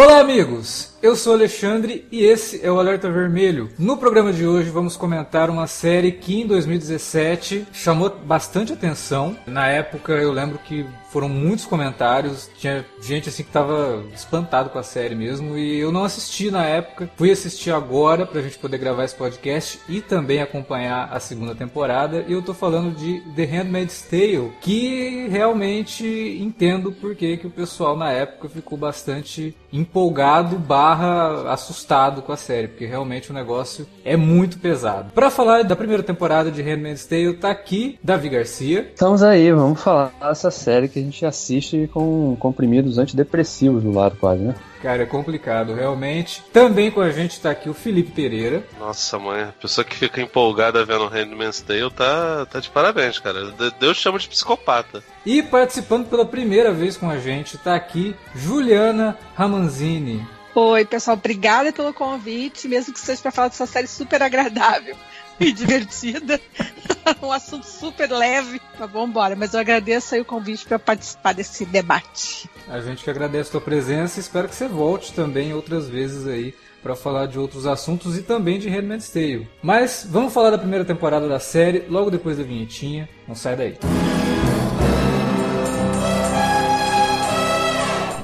Olá, amigos! Eu sou Alexandre e esse é o Alerta Vermelho. No programa de hoje vamos comentar uma série que em 2017 chamou bastante atenção. Na época eu lembro que foram muitos comentários, tinha gente assim que tava espantado com a série mesmo e eu não assisti na época. Fui assistir agora pra gente poder gravar esse podcast e também acompanhar a segunda temporada. E eu tô falando de The Handmaid's Tale, que realmente entendo por que, que o pessoal na época ficou bastante empolgado barra assustado com a série, porque realmente o negócio é muito pesado. Para falar da primeira temporada de Handmaid's Tale, tá aqui Davi Garcia. Estamos aí, vamos falar dessa série que a gente assiste com comprimidos antidepressivos do lado quase, né? Cara, é complicado, realmente. Também com a gente tá aqui o Felipe Pereira. Nossa, mãe, a pessoa que fica empolgada vendo Handmaid's Tale tá, tá de parabéns, cara. Deus chama de psicopata. E participando pela primeira vez com a gente tá aqui Juliana Ramanzini. Oi, pessoal, obrigada pelo convite, mesmo que seja para falar dessa série super agradável e divertida. um assunto super leve. Mas vamos embora. Mas eu agradeço aí o convite para participar desse debate. A gente que agradece a tua presença e espero que você volte também outras vezes aí para falar de outros assuntos e também de Handmaid's Tale. Mas vamos falar da primeira temporada da série logo depois da vinhetinha. Não sai daí.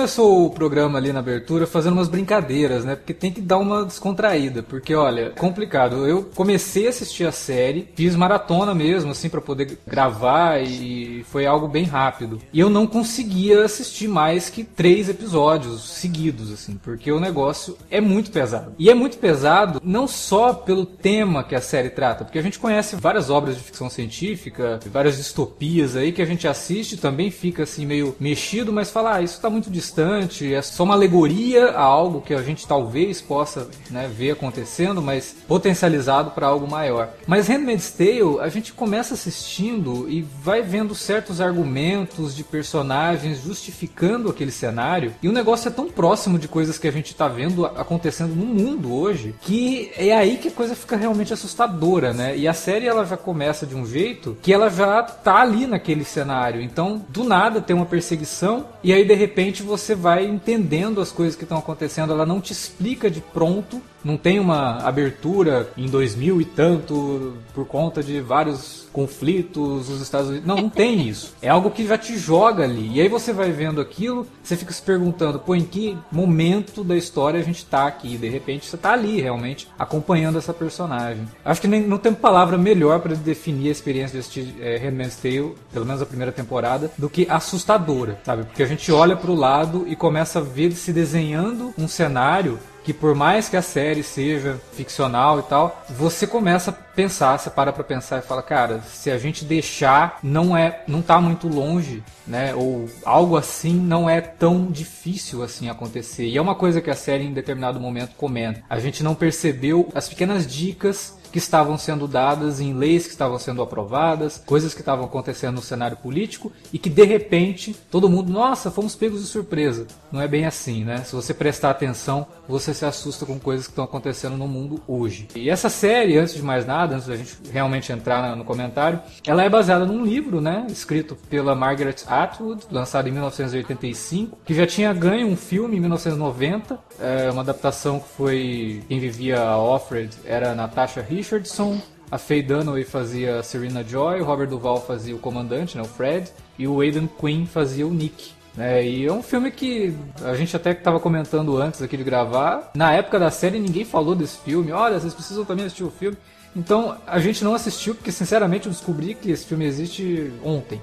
Começou o programa ali na abertura fazendo umas brincadeiras, né? Porque tem que dar uma descontraída, porque olha, complicado. Eu comecei a assistir a série, fiz maratona mesmo, assim, para poder gravar e foi algo bem rápido. E eu não conseguia assistir mais que três episódios seguidos, assim, porque o negócio é muito pesado. E é muito pesado não só pelo tema que a série trata, porque a gente conhece várias obras de ficção científica, várias distopias aí que a gente assiste também fica assim meio mexido, mas fala, ah, isso tá muito muito distante, é só uma alegoria a algo que a gente talvez possa né, ver acontecendo, mas potencializado para algo maior. Mas Handmaid's Tale, a gente começa assistindo e vai vendo certos argumentos de personagens justificando aquele cenário, e o negócio é tão próximo de coisas que a gente está vendo acontecendo no mundo hoje, que é aí que a coisa fica realmente assustadora, né? E a série ela já começa de um jeito que ela já tá ali naquele cenário. Então, do nada tem uma perseguição e aí de repente repente você vai entendendo as coisas que estão acontecendo. Ela não te explica de pronto, não tem uma abertura em 2000 e tanto por conta de vários conflitos os Estados Unidos. Não, não tem isso. É algo que já te joga ali. E aí você vai vendo aquilo, você fica se perguntando, pô, em que momento da história a gente tá aqui? De repente você tá ali realmente acompanhando essa personagem. Acho que nem, não tem palavra melhor para definir a experiência de assistir é, Tale, pelo menos a primeira temporada, do que assustadora, sabe? Porque a gente olha pro lado e começa a ver se desenhando um cenário que por mais que a série seja ficcional e tal, você começa a pensar, você para pra pensar e fala, cara, se a gente deixar, não é, não tá muito longe, né? Ou algo assim não é tão difícil assim acontecer. E é uma coisa que a série em determinado momento comenta. A gente não percebeu as pequenas dicas que estavam sendo dadas em leis que estavam sendo aprovadas, coisas que estavam acontecendo no cenário político e que de repente todo mundo, nossa, fomos pegos de surpresa. Não é bem assim, né? Se você prestar atenção, você se assusta com coisas que estão acontecendo no mundo hoje. E essa série, antes de mais nada, antes da gente realmente entrar no comentário, ela é baseada num livro, né, escrito pela Margaret Atwood, lançado em 1985, que já tinha ganho um filme em 1990, é uma adaptação que foi quem vivia a Offred era Natasha Hill Richardson, a Faye Dunaway fazia a Serena Joy, o Robert Duval fazia o comandante, né, o Fred, e o Aidan Quinn fazia o Nick. Né? E é um filme que a gente até estava comentando antes aqui de gravar. Na época da série ninguém falou desse filme. Olha, vocês precisam também assistir o filme. Então a gente não assistiu porque sinceramente eu descobri que esse filme existe ontem,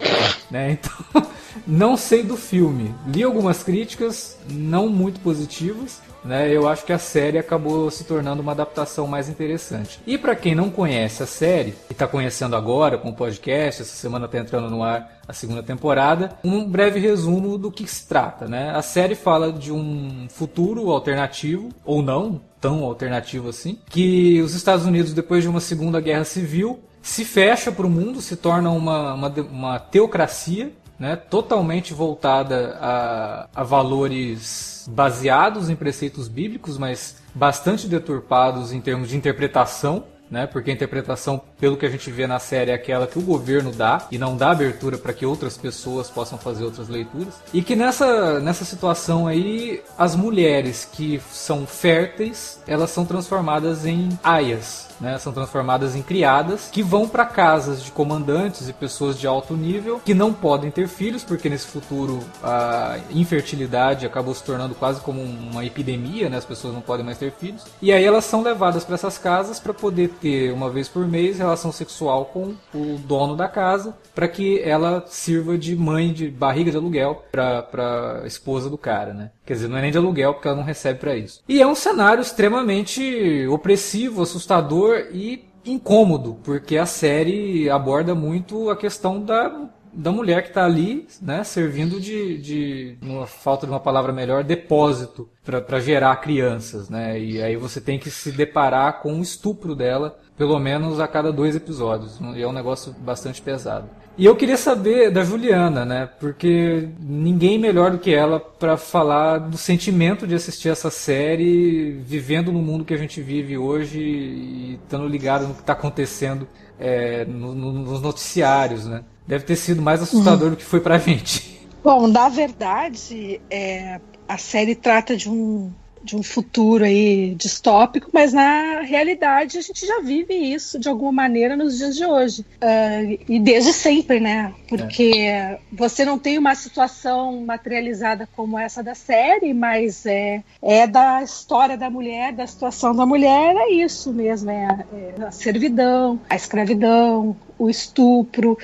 né? Então não sei do filme. Li algumas críticas não muito positivas, né? Eu acho que a série acabou se tornando uma adaptação mais interessante. E para quem não conhece a série e está conhecendo agora com o podcast, essa semana está entrando no ar a segunda temporada, um breve resumo do que se trata, né? A série fala de um futuro alternativo ou não tão alternativo assim, que os Estados Unidos depois de uma segunda guerra civil se fecha para o mundo, se torna uma, uma, uma teocracia né, totalmente voltada a, a valores baseados em preceitos bíblicos, mas bastante deturpados em termos de interpretação né? Porque a interpretação, pelo que a gente vê na série, é aquela que o governo dá e não dá abertura para que outras pessoas possam fazer outras leituras. E que nessa, nessa situação aí, as mulheres que são férteis, elas são transformadas em aias, né, são transformadas em criadas que vão para casas de comandantes e pessoas de alto nível que não podem ter filhos porque nesse futuro a infertilidade acabou se tornando quase como uma epidemia, né, as pessoas não podem mais ter filhos. E aí elas são levadas para essas casas para poder ter uma vez por mês relação sexual com o dono da casa para que ela sirva de mãe de barriga de aluguel para esposa do cara, né? Quer dizer, não é nem de aluguel porque ela não recebe para isso. E é um cenário extremamente opressivo, assustador e incômodo, porque a série aborda muito a questão da, da mulher que está ali, né, servindo de, de, numa falta de uma palavra melhor, depósito para gerar crianças, né? E aí você tem que se deparar com o estupro dela, pelo menos a cada dois episódios. E é um negócio bastante pesado. E eu queria saber da Juliana, né? Porque ninguém melhor do que ela para falar do sentimento de assistir essa série, vivendo no mundo que a gente vive hoje e estando ligado no que está acontecendo é, no, no, nos noticiários, né? Deve ter sido mais assustador uhum. do que foi pra gente. Bom, na verdade, é, a série trata de um de um futuro aí distópico, mas na realidade a gente já vive isso de alguma maneira nos dias de hoje. Uh, e desde sempre, né? Porque é. você não tem uma situação materializada como essa da série, mas é, é da história da mulher, da situação da mulher, é isso mesmo: é, é a servidão, a escravidão, o estupro,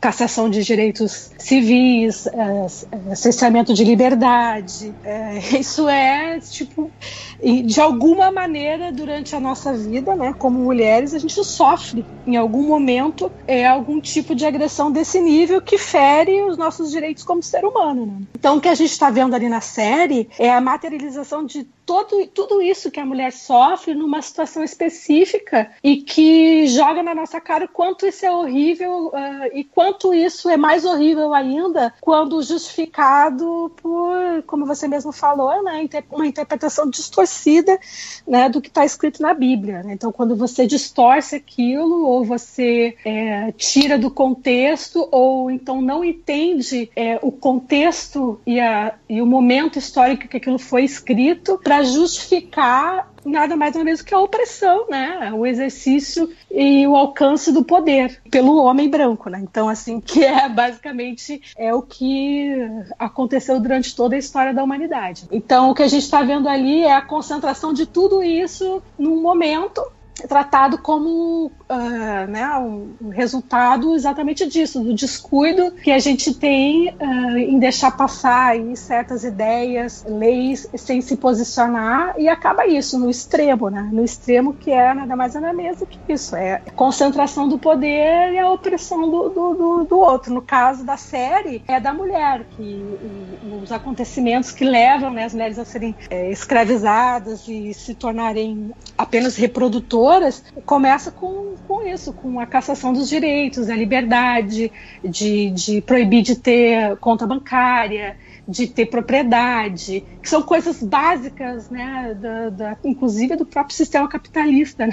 cassação de direitos civis, é, cessamento de liberdade. É, isso é, tipo, de alguma maneira, durante a nossa vida, né, como mulheres, a gente sofre, em algum momento, é, algum tipo de agressão desse nível que fere os nossos direitos como ser humano. Né? Então, o que a gente está vendo ali na série é a materialização de todo, tudo isso que a mulher sofre numa situação específica e que joga na nossa cara o quanto isso é horrível uh, e quanto isso é mais horrível ainda quando justificado por, como você mesmo falou, né, uma interpretação distorcida né, do que está escrito na Bíblia. Né? Então, quando você distorce aquilo ou você é, tira do contexto ou então não entende é, o contexto e, a, e o momento histórico que aquilo foi escrito para para justificar nada mais ou menos que a opressão, né? O exercício e o alcance do poder pelo homem branco, né? Então, assim, que é basicamente é o que aconteceu durante toda a história da humanidade. Então, o que a gente está vendo ali é a concentração de tudo isso num momento tratado como uh, né, um resultado exatamente disso, do descuido que a gente tem uh, em deixar passar aí certas ideias, leis, sem se posicionar, e acaba isso, no extremo, né? No extremo que é nada mais nada menos que isso, é concentração do poder e a opressão do, do, do, do outro. No caso da série, é da mulher, que e, os acontecimentos que levam né, as mulheres a serem é, escravizadas e se tornarem apenas reprodutoras começa com, com isso, com a cassação dos direitos, a liberdade de, de proibir de ter conta bancária, de ter propriedade, que são coisas básicas, né, da, da, inclusive do próprio sistema capitalista, né,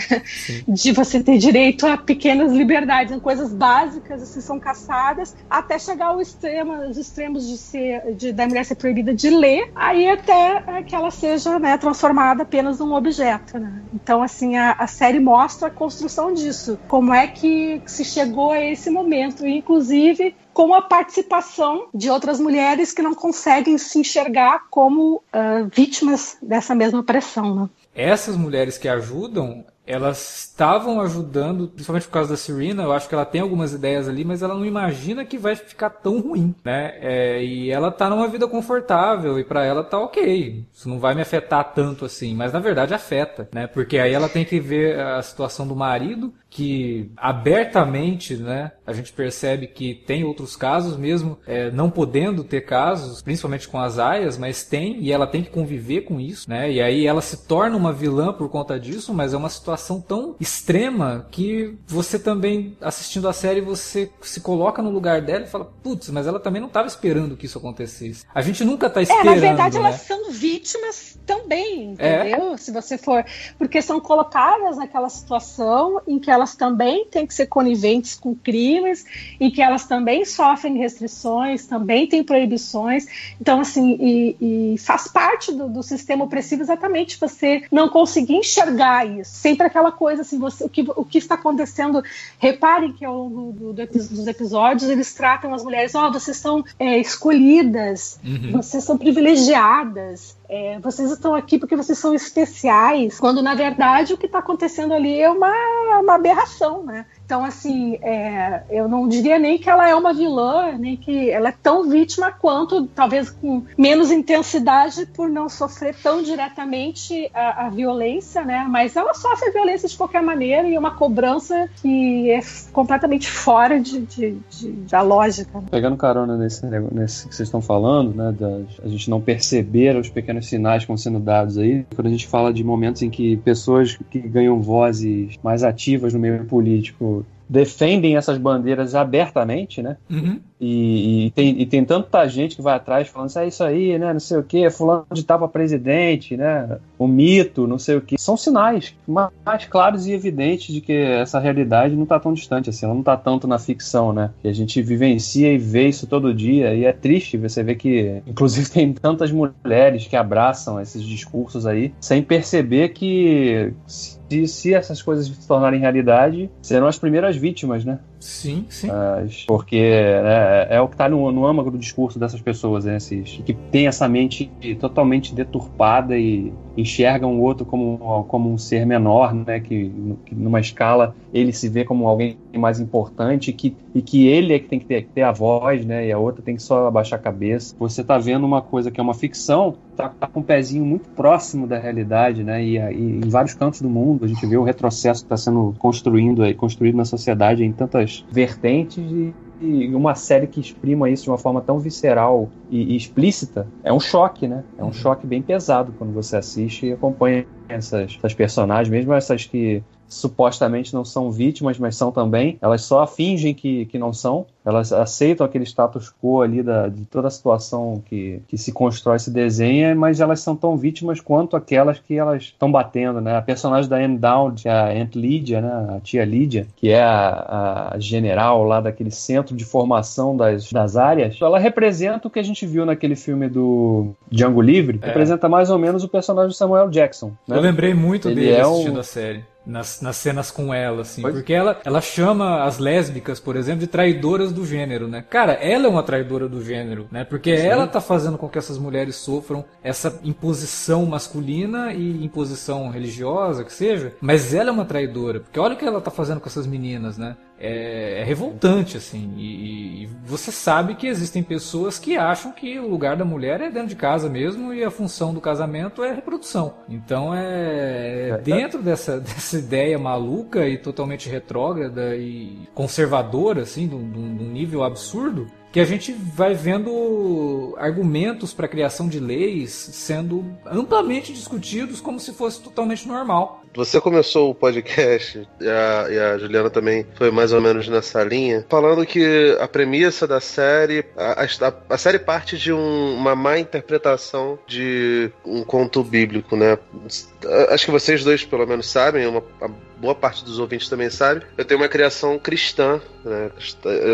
de você ter direito a pequenas liberdades, são coisas básicas, assim, são caçadas, até chegar ao extremo, os extremos de ser, de, da mulher ser proibida de ler, aí até que ela seja, né, transformada apenas num objeto, né. Então, assim, a, a série mostra a construção disso, como é que se chegou a esse momento, e, inclusive com a participação de outras mulheres que não conseguem se enxergar como uh, vítimas dessa mesma pressão. Né? Essas mulheres que ajudam, elas estavam ajudando, principalmente por causa da Serena, eu acho que ela tem algumas ideias ali, mas ela não imagina que vai ficar tão ruim, né? É, e ela tá numa vida confortável e para ela tá ok, isso não vai me afetar tanto assim, mas na verdade afeta, né? Porque aí ela tem que ver a situação do marido, que abertamente, né, a gente percebe que tem outros casos mesmo, é, não podendo ter casos, principalmente com as aias, mas tem e ela tem que conviver com isso, né? E aí ela se torna uma vilã por conta disso, mas é uma situação tão extrema que você também assistindo a série você se coloca no lugar dela e fala, putz, mas ela também não estava esperando que isso acontecesse. A gente nunca está esperando. É, na verdade né? elas são vítimas também, é. entendeu? É. Se você for, porque são colocadas naquela situação em que elas elas também têm que ser coniventes com crimes e que elas também sofrem restrições, também têm proibições. Então, assim, e, e faz parte do, do, sistema opressivo exatamente você não conseguir enxergar isso. Sempre aquela coisa assim, você, o, que, o que está acontecendo. Reparem que ao longo do, do, dos episódios eles tratam as mulheres, ó, oh, vocês são é, escolhidas, uhum. vocês são privilegiadas é, vocês estão aqui porque vocês são especiais, quando na verdade o que está acontecendo ali é uma, uma aberração, né? Então, assim, é, eu não diria nem que ela é uma vilã, nem que ela é tão vítima quanto, talvez com menos intensidade, por não sofrer tão diretamente a, a violência, né? Mas ela sofre violência de qualquer maneira e é uma cobrança que é completamente fora de, de, de da lógica. Pegando carona nesse, nesse que vocês estão falando, né? Da, a gente não perceber os pequenos sinais que estão sendo dados aí, quando a gente fala de momentos em que pessoas que ganham vozes mais ativas no meio político defendem essas bandeiras abertamente, né? Uhum. E, e, tem, e tem tanta gente que vai atrás falando assim, é isso aí, né? Não sei o que, fulano de tava presidente, né? O mito, não sei o que. São sinais mais claros e evidentes de que essa realidade não está tão distante assim, ela não está tanto na ficção, né? Que a gente vivencia e vê isso todo dia e é triste você ver que, inclusive, tem tantas mulheres que abraçam esses discursos aí sem perceber que se, se essas coisas se tornarem realidade, serão as primeiras vítimas, né? Sim, sim. Mas, porque né, é o que está no, no âmago do discurso dessas pessoas, né, esses, que tem essa mente totalmente deturpada e enxergam o outro como, como um ser menor, né, que, que numa escala ele se vê como alguém mais importante que, e que ele é que tem que ter, ter a voz, né, e a outra tem que só abaixar a cabeça. Você está vendo uma coisa que é uma ficção, tá, tá, com um pezinho muito próximo da realidade, né, e, e em vários cantos do mundo a gente vê o retrocesso que está sendo construindo construído na sociedade em tantas vertentes e, e uma série que exprima isso de uma forma tão visceral e, e explícita é um choque, né? É um uhum. choque bem pesado quando você assiste e acompanha essas, essas personagens, mesmo essas que supostamente não são vítimas, mas são também. Elas só fingem que, que não são. Elas aceitam aquele status quo ali da, de toda a situação que, que se constrói, se desenha, mas elas são tão vítimas quanto aquelas que elas estão batendo, né? A personagem da Anne Dowd, é a Aunt Lydia, né? A tia Lydia, que é a, a general lá daquele centro de formação das, das áreas, ela representa o que a gente viu naquele filme do Django Livre, é. representa mais ou menos o personagem do Samuel Jackson. Né? Eu lembrei muito Ele dele é assistindo um... a série nas, nas cenas com ela, assim. Pois. Porque ela, ela chama as lésbicas, por exemplo, de traidoras do gênero, né? Cara, ela é uma traidora do gênero, né? Porque Sim. ela tá fazendo com que essas mulheres sofram essa imposição masculina e imposição religiosa, que seja. Mas ela é uma traidora. Porque olha o que ela tá fazendo com essas meninas, né? É, é revoltante, assim. E, e, você sabe que existem pessoas que acham que o lugar da mulher é dentro de casa mesmo e a função do casamento é a reprodução. Então é, é dentro dessa, dessa ideia maluca e totalmente retrógrada e conservadora, assim, de um nível absurdo que a gente vai vendo argumentos para a criação de leis sendo amplamente discutidos como se fosse totalmente normal. Você começou o podcast, e a, e a Juliana também foi mais ou menos nessa linha, falando que a premissa da série, a, a, a série parte de um, uma má interpretação de um conto bíblico, né? Acho que vocês dois, pelo menos, sabem, uma, boa parte dos ouvintes também sabe, eu tenho uma criação cristã, né?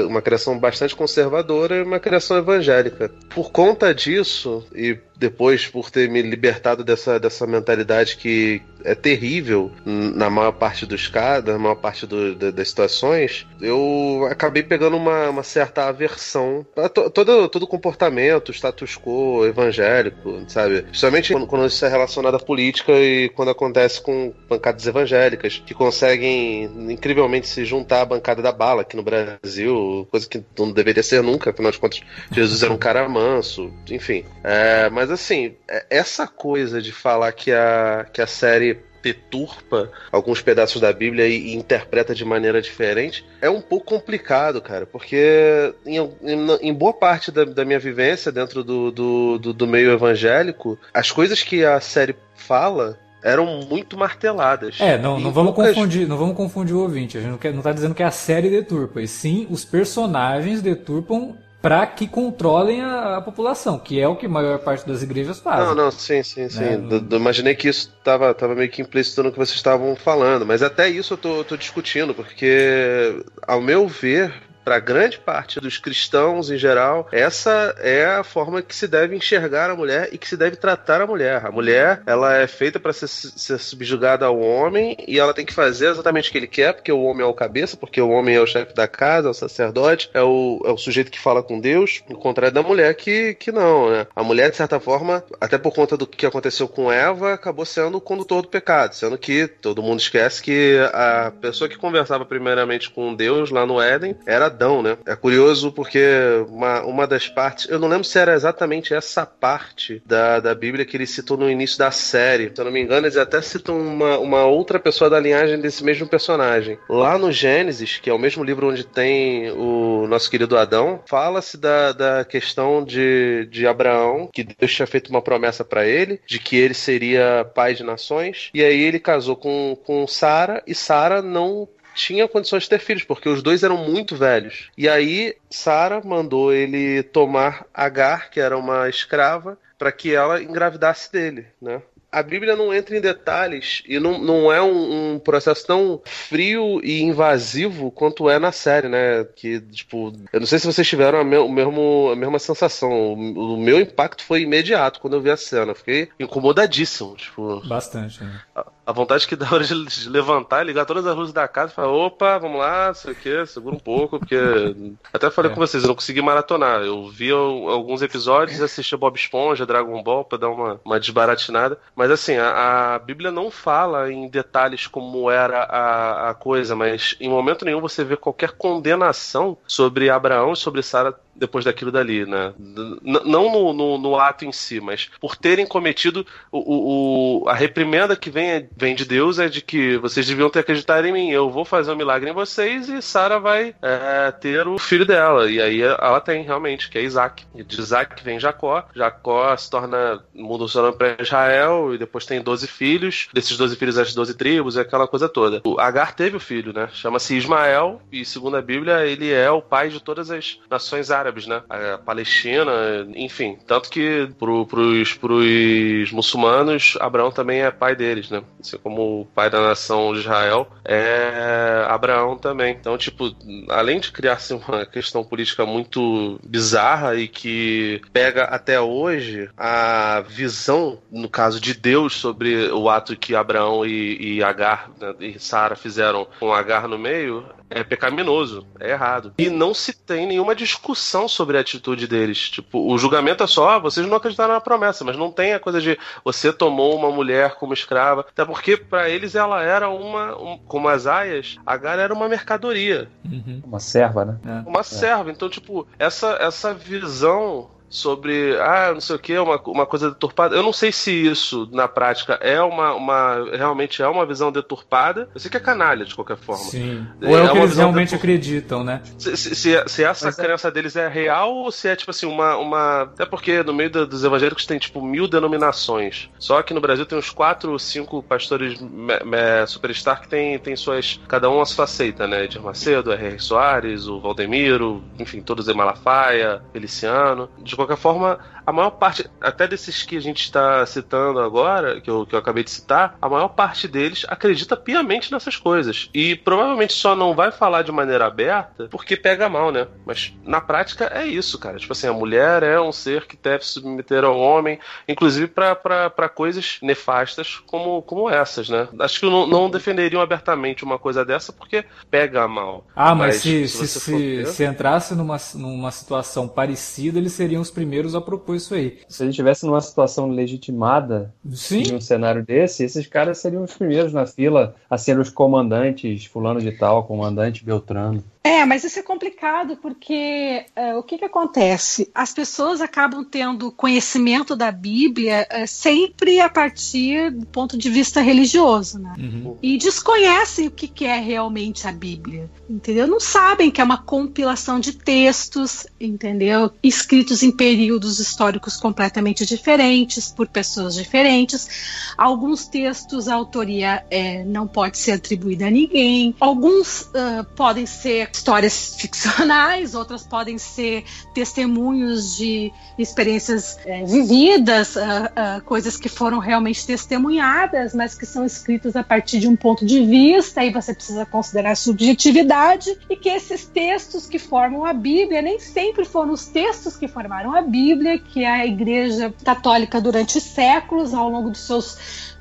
uma criação bastante conservadora e uma criação evangélica. Por conta disso, e depois por ter me libertado dessa, dessa mentalidade que é terrível na maior parte dos casos, na maior parte do, da, das situações, eu acabei pegando uma, uma certa aversão a to, todo, todo comportamento, status quo evangélico, sabe? Principalmente quando, quando isso é relacionado à política e quando acontece com bancadas evangélicas que conseguem incrivelmente se juntar à bancada da bala aqui no Brasil, coisa que não deveria ser nunca, afinal de contas, Jesus era um cara manso, enfim. É, mas assim, é, essa coisa de falar que a, que a série deturpa alguns pedaços da Bíblia e, e, interpreta de maneira diferente, é um pouco complicado, cara, porque em, em, em boa parte da, da, minha vivência dentro do, do, do, do meio evangélico, as coisas que a série fala eram muito marteladas. É, não, não vamos poucas... confundir, não vamos confundir o ouvinte. A gente não, quer, não tá dizendo que a série deturpa, e sim os personagens deturpam para que controlem a, a, população, que é o que a maior parte das igrejas faz. Não, não, sim, sim, sim. Né? Do, do, imaginei que isso estava tava meio que implícito no que vocês estavam falando, mas até isso eu tô, tô discutindo, porque, ao meu ver, para grande parte dos cristãos em geral, essa é a forma que se deve enxergar a mulher e que se deve tratar a mulher. A mulher, ela é feita para ser, ser, subjugada ao homem e ela tem que fazer exatamente o que ele quer, porque o homem é o cabeça, porque o homem é o chefe da casa, é o sacerdote, é o, é o sujeito que fala com Deus, ao contrário da mulher que, que não, né? A mulher, de certa forma, até por conta do que aconteceu com Eva, acabou sendo o condutor do pecado, sendo que todo mundo esquece que a pessoa que conversava primeiramente com Deus lá no Éden era Adão, né? É curioso porque uma, uma das partes, eu não lembro se era exatamente essa parte da, da Bíblia que ele citou no início da série. Se eu não me engano, eles até citam uma, uma outra pessoa da linhagem desse mesmo personagem. Lá no Gênesis, que é o mesmo livro onde tem o nosso querido Adão, fala-se da, da questão de, de Abraão, que Deus tinha feito uma promessa para ele, de que ele seria pai de nações, e aí ele casou com, com Sara, e Sara não tinha condições de ter filhos, porque os dois eram muito velhos. E aí Sara mandou ele tomar Agar, que era uma escrava, para que ela engravidasse dele, né? a Bíblia não entra em detalhes e não, não é um, um, processo tão frio e invasivo quanto é na série, né? Que, tipo, eu não sei se vocês tiveram a, me, o mesmo, a mesma sensação. O, o, meu impacto foi imediato quando eu vi a cena. fiquei incomodadíssimo, tipo. Bastante, né? A, vontade que dá hora de levantar, ligar todas as luzes da casa e falar: opa, vamos lá, não sei o que, segura um pouco, porque. Até falei é. com vocês, eu não consegui maratonar. Eu vi alguns episódios, assisti Bob Esponja, Dragon Ball, pra dar uma, uma desbaratinada. Mas assim, a, a, Bíblia não fala em detalhes como era a, a coisa, mas em momento nenhum você vê qualquer condenação sobre Abraão e sobre Sara depois daquilo dali, né? N não no, no, no, ato em si, mas por terem cometido o, o, a reprimenda que vem, vem de Deus é de que vocês deviam ter acreditado em mim, eu vou fazer um milagre em vocês e Sara vai é, ter o filho dela. E aí ela tem realmente, que é Isaac. E de Isaac vem Jacó. Jacó se torna, muda o seu nome para Israel e depois tem 12 filhos. Desses 12 filhos, as 12 tribos e aquela coisa toda. O Agar teve o filho, né? Chama-se Ismael e, segundo a Bíblia, ele é o pai de todas as nações árabes árabes, né? A Palestina, enfim. Tanto que pro, pros, pros muçulmanos, Abraão também é pai deles, né? Assim como o pai da nação de Israel é Abraão também. Então, tipo, além de criar-se uma questão política muito bizarra e que pega até hoje a visão, no caso de Deus, sobre o ato que Abraão e, e Agar né, e Sara fizeram com Agar no meio, é pecaminoso, é errado. E não se tem nenhuma discussão sobre a atitude deles. Tipo, o julgamento é só, ah, vocês não acreditaram na promessa, mas não tem a coisa de você tomou uma mulher como escrava. Até porque para eles ela era uma, um, como as aias, Agar era uma mercadoria. Uhum. Uma serva, né? É. Uma é. serva. Então, tipo, essa, essa visão sobre, ah, não sei o que, uma, uma coisa deturpada. Eu não sei se isso, na prática, é uma, uma realmente é uma visão deturpada. Eu sei que é canalha, de qualquer forma. Sim. Ou é, é o que eles realmente acreditam, né? Se, se, se, se essa Mas é- crença é... deles é real ou se é, tipo assim, uma... uma... Até porque no meio dos evangélicos tem, tipo, mil denominações. Só que no Brasil tem uns quatro ou cinco pastores me, me, superstar que tem, tem suas... Cada um a sua seita, né? Edir Macedo, R.R. Soares, o Valdemiro, enfim, todos em Malafaia, Feliciano. De qualquer forma, a maior parte, até desses que a gente está citando agora, que eu, que eu acabei de citar, a maior parte deles acredita piamente nessas coisas. E provavelmente só não vai falar de maneira aberta porque pega mal, né? Mas na prática é isso, cara. Tipo assim, a mulher é um ser que deve se submeter ao homem, inclusive para coisas nefastas como, como essas, né? Acho que não, não defenderiam abertamente uma coisa dessa porque pega mal. Ah, mas, mas se, se, se, se, entrasse numa, numa situação parecida, eles seriam os primeiros a propor isso aí. Se a gente estivesse numa situação legitimada Sim. de um cenário desse, esses caras seriam os primeiros na fila a ser os comandantes, fulano de tal, comandante Beltrano. É, mas isso é complicado porque uh, o que, que acontece? As pessoas acabam tendo conhecimento da Bíblia uh, sempre a partir do ponto de vista religioso, né? Uhum. E desconhecem o que, que é realmente a Bíblia, entendeu? Não sabem que é uma compilação de textos, entendeu? Escritos em períodos históricos completamente diferentes, por pessoas diferentes. Alguns textos a autoria é, não pode ser atribuída a ninguém. Alguns uh, podem ser histórias ficcionais, outras podem ser testemunhos de experiências é, vividas, uh, uh, coisas que foram realmente testemunhadas, mas que são escritas a partir de um ponto de vista, e você precisa considerar subjetividade, e que esses textos que formam a Bíblia nem sempre foram os textos que formaram a Bíblia, que a Igreja Católica durante séculos, ao longo dos seus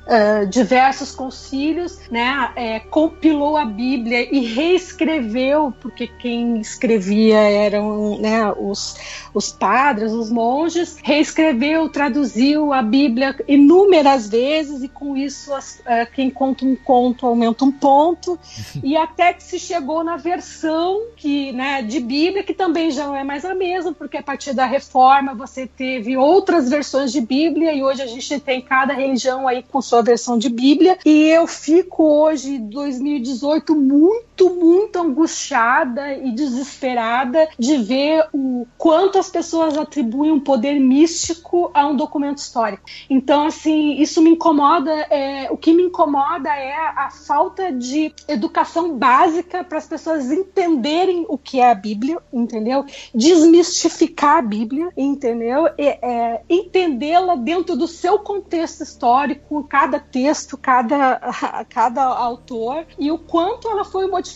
uh, diversos concílios, né, é, compilou a Bíblia e reescreveu, porque quem escrevia eram né, os, os padres, os monges, reescreveu, traduziu a Bíblia inúmeras vezes e com isso as, uh, quem conta um conto aumenta um ponto. E até que se chegou na versão que, né, de Bíblia que também já não é mais a mesma, porque a partir da Reforma você teve outras versões de Bíblia e hoje a gente tem cada religião aí com sua versão de Bíblia e eu fico hoje, 2018, muito, muito angustiada e desesperada de ver o quanto as pessoas atribuem um poder místico a um documento histórico. Então, assim, isso me incomoda. É, o que me incomoda é a falta de educação básica para as pessoas entenderem o que é a Bíblia, entendeu? Desmistificar a Bíblia, entendeu? É, Entendê-la dentro do seu contexto histórico, cada texto, cada, cada autor, e o quanto ela foi modificada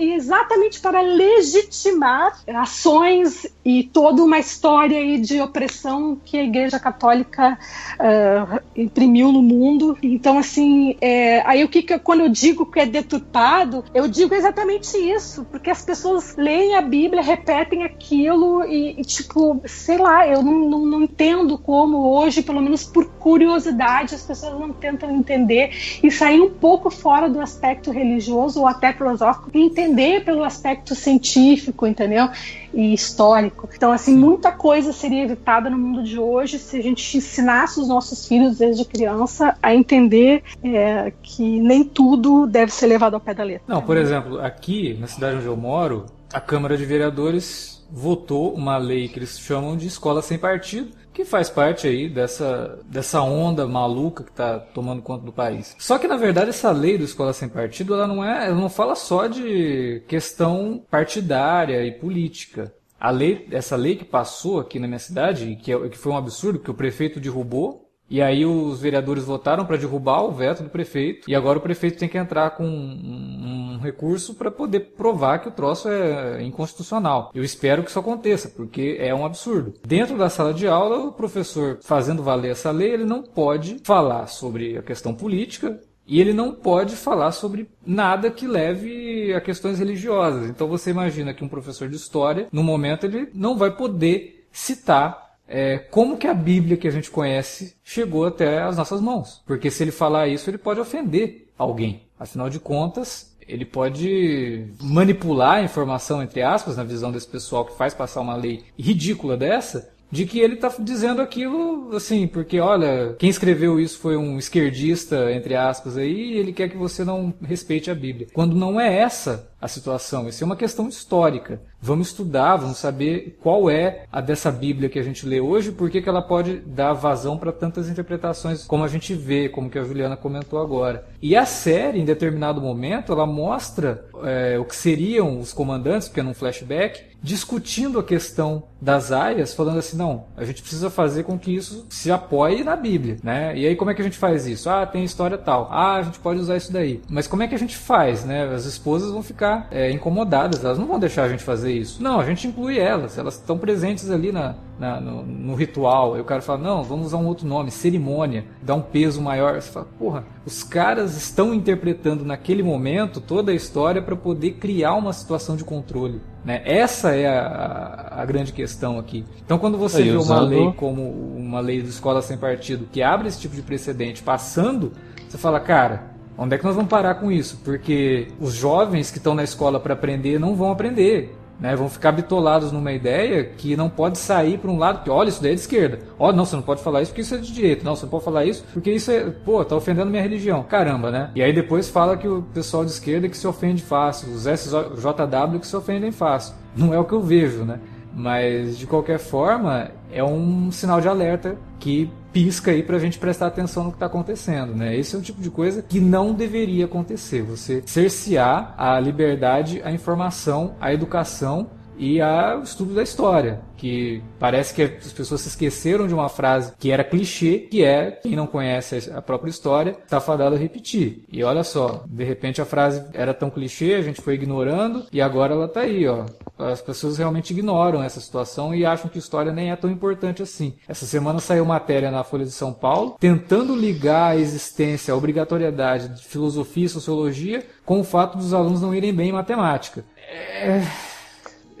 exatamente para legitimar ações e toda uma história aí de opressão que a Igreja Católica uh, imprimiu no mundo. Então, assim, é, aí o que, que quando eu digo que é deturpado, eu digo exatamente isso, porque as pessoas leem a Bíblia, repetem aquilo e, e tipo, sei lá, eu não, não, não entendo como hoje, pelo menos por curiosidade, as pessoas não tentam entender e sair um pouco fora do aspecto religioso ou até filosófico e entender pelo aspecto científico, entendeu? E histórico. Então, assim, muita coisa seria evitada no mundo de hoje se a gente ensinasse os nossos filhos desde criança a entender é, que nem tudo deve ser levado ao pé da letra. Não, por exemplo, aqui na cidade onde eu moro, a Câmara de Vereadores votou uma lei que eles chamam de escola sem partido, que faz parte aí dessa, dessa onda maluca que está tomando conta do país. Só que na verdade essa lei do escola sem partido, ela não é, ela não fala só de questão partidária e política. A lei, essa lei que passou aqui na minha cidade, que, é, que foi um absurdo, que o prefeito derrubou, e aí os vereadores votaram para derrubar o veto do prefeito. E agora o prefeito tem que entrar com um, um recurso para poder provar que o troço é inconstitucional. Eu espero que isso aconteça, porque é um absurdo. Dentro da sala de aula, o professor fazendo valer essa lei, ele não pode falar sobre a questão política, e ele não pode falar sobre nada que leve a questões religiosas. Então você imagina que um professor de história, no momento, ele não vai poder citar é, como que a Bíblia que a gente conhece chegou até as nossas mãos. Porque se ele falar isso, ele pode ofender alguém. Afinal de contas, ele pode manipular a informação, entre aspas, na visão desse pessoal que faz passar uma lei ridícula dessa, de que ele está dizendo aquilo assim, porque olha, quem escreveu isso foi um esquerdista, entre aspas, aí, e ele quer que você não respeite a Bíblia. Quando não é essa a situação, isso é uma questão histórica. Vamos estudar, vamos saber qual é a dessa Bíblia que a gente lê hoje, por que ela pode dar vazão para tantas interpretações como a gente vê, como que a Juliana comentou agora. E a série, em determinado momento, ela mostra é, o que seriam os comandantes, porque é num flashback, discutindo a questão das aias, falando assim, não, a gente precisa fazer com que isso se apoie na Bíblia, né? E aí como é que a gente faz isso? Ah, tem história tal. Ah, a gente pode usar isso daí. Mas como é que a gente faz, né? As esposas vão ficar é, incomodadas, elas não vão deixar a gente fazer isso. Não, a gente inclui elas, elas estão presentes ali na, na no, no, ritual. Aí o cara fala, não, vamos usar um outro nome, cerimônia, dá um peso maior. Você fala, porra, os caras estão interpretando naquele momento toda a história para poder criar uma situação de controle. Né? Essa é a, a, grande questão aqui. Então, quando você Aí, vê usando... uma lei como uma lei de escola sem partido que abre esse tipo de precedente passando, você fala, cara, onde é que nós vamos parar com isso? Porque os jovens que estão na escola para aprender não vão aprender. Né, vão ficar bitolados numa ideia que não pode sair para um lado, que olha, isso daí é de esquerda. Oh, não, você não pode falar isso porque isso é de direita. Não, você não pode falar isso porque isso é, pô, tá ofendendo minha religião. Caramba, né? E aí depois fala que o pessoal de esquerda que se ofende fácil, os SJW que se ofendem fácil. Não é o que eu vejo, né? Mas de qualquer forma, é um sinal de alerta que pisca aí para a gente prestar atenção no que está acontecendo, né? Esse é o tipo de coisa que não deveria acontecer. Você cercear a liberdade, a informação, a educação e ao estudo da história, que parece que as pessoas se esqueceram de uma frase que era clichê, que é quem não conhece a própria história está fadado a repetir. E olha só, de repente a frase era tão clichê, a gente foi ignorando e agora ela está aí, ó. As pessoas realmente ignoram essa situação e acham que história nem é tão importante assim. Essa semana saiu matéria na Folha de São Paulo tentando ligar a existência, a obrigatoriedade de filosofia e sociologia com o fato dos alunos não irem bem em matemática. É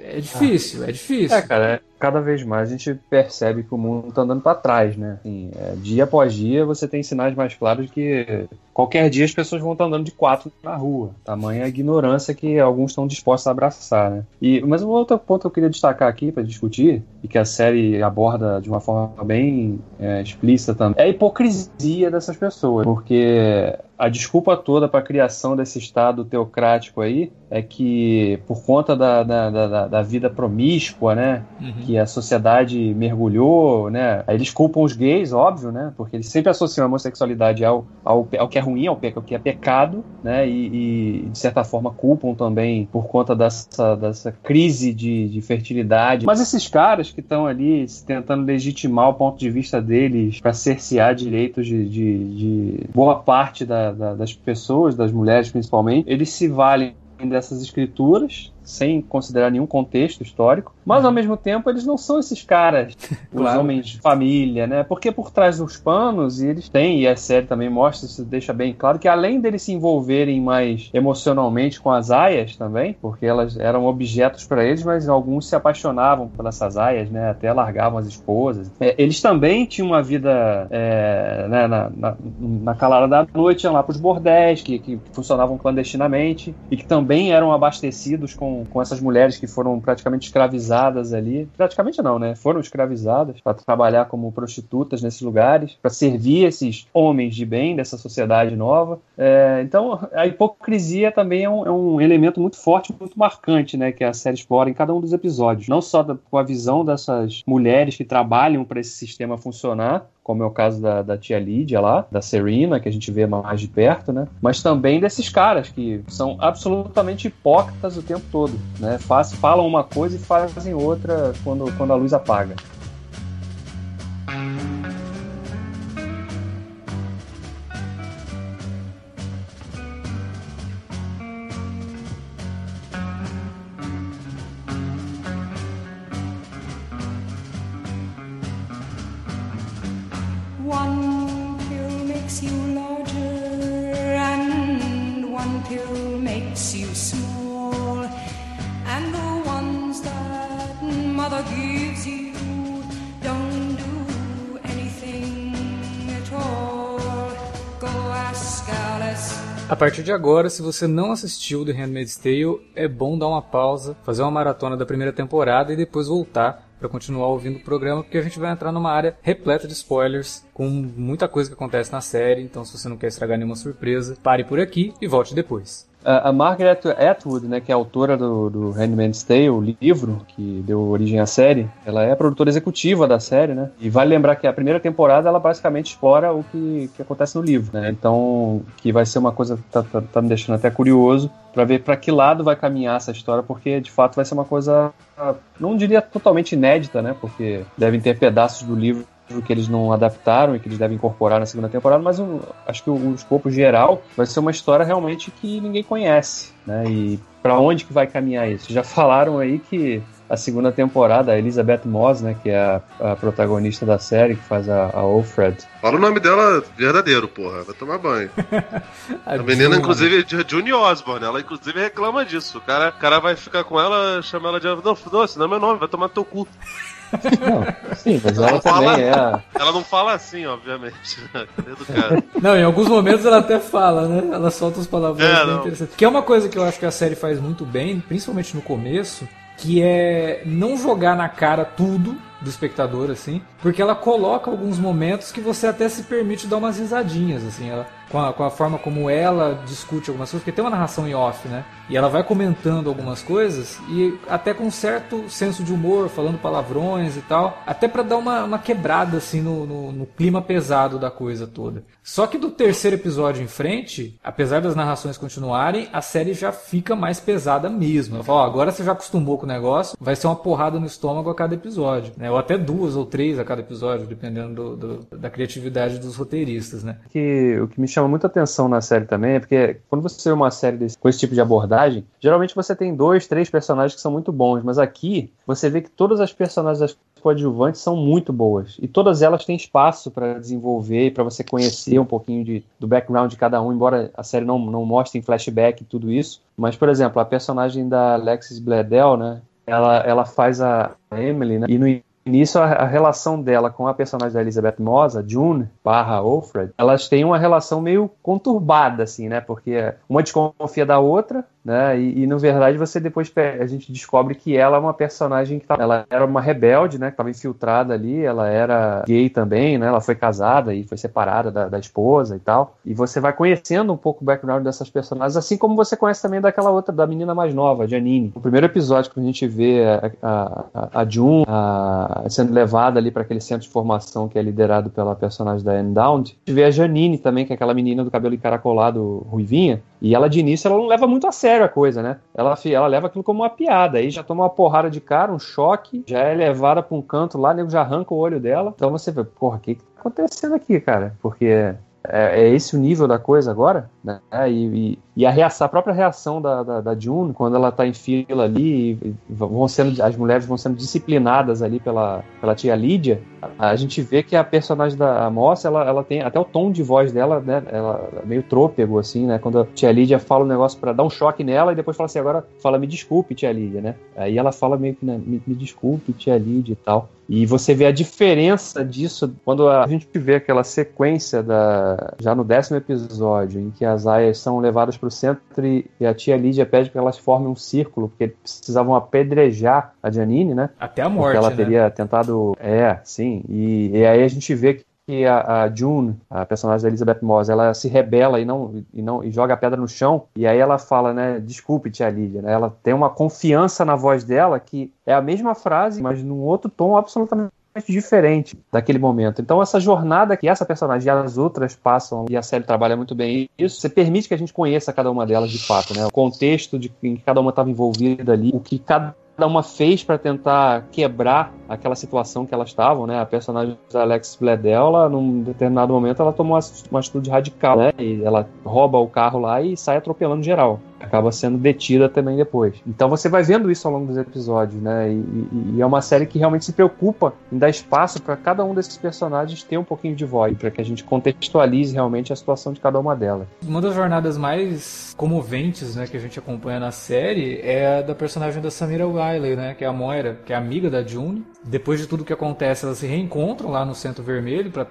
é difícil, ah. é difícil. É, cara, é, cada vez mais a gente percebe que o mundo está andando para trás, né? Assim, é, dia após dia você tem sinais mais claros de que qualquer dia as pessoas vão estar andando de quatro na rua. Tamanha ignorância que alguns estão dispostos a abraçar, né? E, mas um outro ponto que eu queria destacar aqui para discutir, e que a série aborda de uma forma bem é, explícita também, é a hipocrisia dessas pessoas. Porque a desculpa toda para a criação desse Estado teocrático aí é que, por conta da, da, da, da vida promíscua, né? Uhum que a sociedade mergulhou, né? Aí eles culpam os gays, óbvio, né? Porque eles sempre associam a homossexualidade ao, ao, ao que é ruim, ao, ao que é pecado, né? E, e, de certa forma culpam também por conta dessa, dessa crise de, de fertilidade. Mas esses caras que estão ali tentando legitimar o ponto de vista deles para cercear direitos de, de, de boa parte da, da, das pessoas, das mulheres principalmente, eles se valem dessas escrituras sem considerar nenhum contexto histórico, mas ao mesmo tempo eles não são esses caras, claro. os homens de família, né? Porque por trás dos panos, e eles têm, e a série também mostra, isso deixa bem claro, que além deles se envolverem mais emocionalmente com as aias também, porque elas eram objetos para eles, mas alguns se apaixonavam por essas aias, né? Até largavam as esposas. É, eles também tinham uma vida é, né, na, na, na, calada da noite, iam lá para os bordéis, que, que funcionavam clandestinamente, e que também eram abastecidos com com, essas mulheres que foram praticamente escravizadas ali. Praticamente não, né? Foram escravizadas para trabalhar como prostitutas nesses lugares, para servir esses homens de bem dessa sociedade nova. É, então, a hipocrisia também é um, é um, elemento muito forte, muito marcante, né? Que a série explora em cada um dos episódios. Não só da, com a visão dessas mulheres que trabalham para esse sistema funcionar, como é o caso da, da tia Lídia lá, da Serena, que a gente vê mais de perto, né? Mas também desses caras que são absolutamente hipócritas o tempo todo, né? Faz, falam uma coisa e fazem outra quando, quando a luz apaga. A partir de agora, se você não assistiu The Handmaid's Tale, é bom dar uma pausa, fazer uma maratona da primeira temporada e depois voltar para continuar ouvindo o programa, porque a gente vai entrar numa área repleta de spoilers, com muita coisa que acontece na série, então se você não quer estragar nenhuma surpresa, pare por aqui e volte depois. A, Margaret Atwood, né, que é autora do, do Handmaid's Tale, o livro que deu origem à série, ela é a produtora executiva da série, né? E vale lembrar que a primeira temporada ela basicamente explora o que, que acontece no livro, né? Então, que vai ser uma coisa que tá, tá, tá me deixando até curioso para ver para que lado vai caminhar essa história, porque de fato vai ser uma coisa, não diria totalmente inédita, né? Porque devem ter pedaços do livro que eles não adaptaram e que eles devem incorporar na segunda temporada, mas eu, acho que o, o escopo geral vai ser uma história realmente que ninguém conhece, né? E para onde que vai caminhar isso? Já falaram aí que a segunda temporada, a Elizabeth Moss, né, que é a, a protagonista da série, que faz a, a Alfred. Fala o nome dela verdadeiro, porra. Vai tomar banho. a, a menina, June. inclusive, é June Osborne. Ela, inclusive, reclama disso. O cara, o cara vai ficar com ela, chama ela de... Não, não, esse não é meu nome, vai tomar teu cu. Não, sim, mas ela, ela também fala, é. A... Ela não fala assim, obviamente. Né? Educada. Não, em alguns momentos ela até fala, né? Ela solta os palavrões é, bem interessantes. Que é uma coisa que eu acho que a série faz muito bem, principalmente no começo, que é não jogar na cara tudo do espectador, assim, porque ela coloca alguns momentos que você até se permite dar umas risadinhas, assim, ela, com, a, com a forma como ela discute algumas coisas, porque tem uma narração em off, né? E ela vai comentando algumas coisas e até com um certo senso de humor, falando palavrões e tal, até para dar uma, uma quebrada, assim, no, no, no clima pesado da coisa toda. Só que do terceiro episódio em frente, apesar das narrações continuarem, a série já fica mais pesada mesmo. Ela fala, ó, agora você já acostumou com o negócio, vai ser uma porrada no estômago a cada episódio, né? Ou até duas ou três a cada episódio, dependendo do, do, da criatividade dos roteiristas, né? Que, o que me chama muita atenção na série também é porque quando você vê uma série desse, com esse tipo de abordagem, geralmente você tem dois, três personagens que são muito bons, mas aqui você vê que todas as personagens coadjuvantes são muito boas e todas elas têm espaço para desenvolver, para você conhecer um pouquinho de, do background de cada um, embora a série não, não mostre em flashback tudo isso. Mas, por exemplo, a personagem da Alexis Bledel, né? Ela, ela faz a Emily, né? E no início a, a, relação dela com a personagem da Elizabeth Moss, June barra Alfred, elas têm uma relação meio conturbada, assim, né? Porque uma desconfia da outra, né? E, e, na verdade você depois a gente descobre que ela é uma personagem que tá, ela era uma rebelde, né? Que estava infiltrada ali, ela era gay também, né? Ela foi casada e foi separada da, da, esposa e tal. E você vai conhecendo um pouco o background dessas personagens, assim como você conhece também daquela outra, da menina mais nova, a Janine. O primeiro episódio que a gente vê a, a, a June a, sendo levada ali para aquele centro de formação que é liderado pela personagem da Anne Dowd, a gente vê a Janine também, que é aquela menina do cabelo encaracolado ruivinha, e ela de início ela não leva muito a sério a coisa, né? Ela, ela leva aquilo como uma piada. Aí já toma uma porrada de cara, um choque, já é levada para um canto lá, nego já arranca o olho dela. Então você vê, porra, o que, que tá acontecendo aqui, cara? Porque é, é, esse o nível da coisa agora, né? E, e, e a, reação, a própria reação da, da, da, June, quando ela tá em fila ali, vão sendo, as mulheres vão sendo disciplinadas ali pela, pela tia Lídia, a, a gente vê que a personagem da moça, ela, ela tem até o tom de voz dela, né? Ela é meio trôpego, assim, né? Quando a tia Lídia fala um negócio para dar um choque nela e depois fala assim, agora fala, me desculpe, tia Lídia, né? Aí ela fala meio que, né, me, me desculpe, tia Lídia e tal. E você vê a diferença disso quando a gente vê aquela sequência da já no décimo episódio em que as aias são levadas para o centro e, a tia Lídia pede que elas formem um círculo, porque precisavam apedrejar a Janine, né? Até a morte. Porque ela né? teria tentado. É, sim. E, e aí a gente vê que que a, a, June, a personagem da Elizabeth Moss, ela se rebela e não, e não e joga a pedra no chão, e aí ela fala, né, desculpe, tia Lídia, né, ela tem uma confiança na voz dela que é a mesma frase, mas num outro tom absolutamente diferente daquele momento. Então essa jornada que essa personagem e as outras passam, e a série trabalha muito bem isso, você permite que a gente conheça cada uma delas de fato, né? O contexto de em que cada uma estava envolvida ali, o que cada uma fez para tentar quebrar aquela situação que elas estavam, né? A personagem da Alex Bledel, ela, num determinado momento, ela tomou uma atitude radical, né? E ela rouba o carro lá e sai atropelando geral acaba sendo detida também depois. Então você vai vendo isso ao longo dos episódios, né? E, e, é uma série que realmente se preocupa em dar espaço para cada um desses personagens ter um pouquinho de voz, para que a gente contextualize realmente a situação de cada uma delas. Uma das jornadas mais comoventes, né, que a gente acompanha na série é a da personagem da Samira Wiley, né, que é a Moira, que é amiga da June. Depois de tudo que acontece, elas se reencontram lá no Centro Vermelho para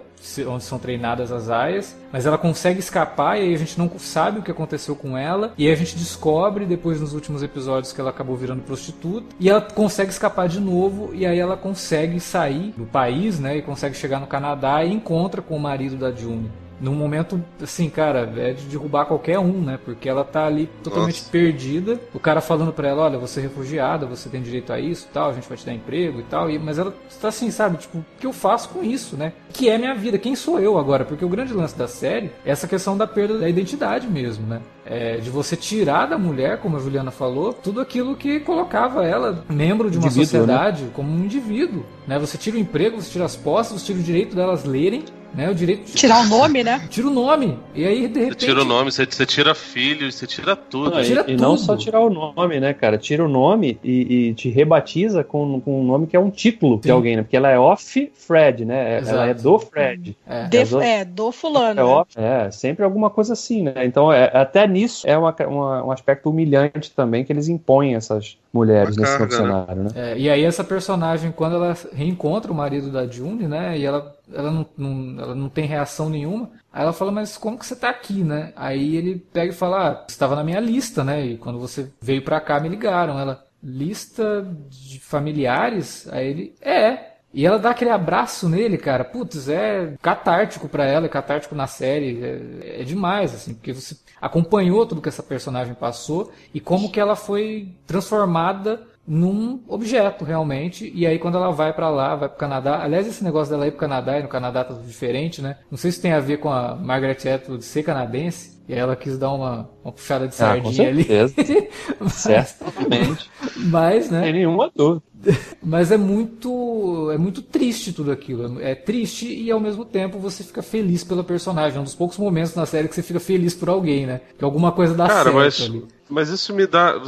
onde são treinadas as aias, mas ela consegue escapar e aí a gente não sabe o que aconteceu com ela, e aí a gente descobre depois nos últimos episódios que ela acabou virando prostituta, e ela consegue escapar de novo, e aí ela consegue sair do país, né, e consegue chegar no Canadá e encontra com o marido da June. Num momento, assim, cara, é de derrubar qualquer um, né? Porque ela tá ali totalmente Nossa. perdida. O cara falando pra ela, olha, você é refugiada, você tem direito a isso tal, a gente vai te dar emprego e tal. E, mas ela tá assim, sabe? Tipo, o que eu faço com isso, né? Que é minha vida, quem sou eu agora? Porque o grande lance da série é essa questão da perda da identidade mesmo, né? É, de você tirar da mulher, como a Juliana falou, tudo aquilo que colocava ela membro de uma indivíduo, né? sociedade, né? como um indivíduo. Né? Você tira o emprego, você tira as posses, você tira o direito delas lerem né? O direito de... Tirar o nome, né? Tira o nome. E aí, de repente. Você tira o nome, você, você tira filhos, você tira tudo. Não, tira e, tudo. e não só tirar o nome, né, cara? Tira o nome e, e te rebatiza com, com um nome que é um título Sim. de alguém, né? Porque ela é off Fred, né? Exato. Ela é do Fred. É, de, é, é do fulano. É, né? off, é, sempre alguma coisa assim, né? Então, é, até nisso é uma, uma, um aspecto humilhante também que eles impõem essas mulheres nesse carga, né? cenário, né? É, e aí essa personagem, quando ela reencontra o marido da June, né? E ela, ela, não, não, ela não tem reação nenhuma. Aí ela fala, mas como que você tá aqui, né? Aí ele pega e fala, ah, estava na minha lista, né? E quando você veio pra cá me ligaram. Ela, lista de familiares? Aí ele, é. E ela dá aquele abraço nele, cara. Putz, é catártico para ela, é catártico na série. É, é, demais, assim, porque você acompanhou tudo que essa personagem passou e como que ela foi transformada num objeto realmente. E aí quando ela vai para lá, vai pro Canadá. Aliás, esse negócio dela ir pro Canadá e no Canadá tá tudo diferente, né? Não sei se tem a ver com a Margaret Atwood ser canadense. E aí ela quis dar uma, uma puxada de sardinha ah, com ali. mas, Certamente. Mas, né? Sem nenhuma dúvida. Mas é muito é muito triste tudo aquilo. É triste e ao mesmo tempo você fica feliz pela personagem. É um dos poucos momentos na série que você fica feliz por alguém, né? Que alguma coisa dá Cara, certo mas, ali. Mas isso me dá.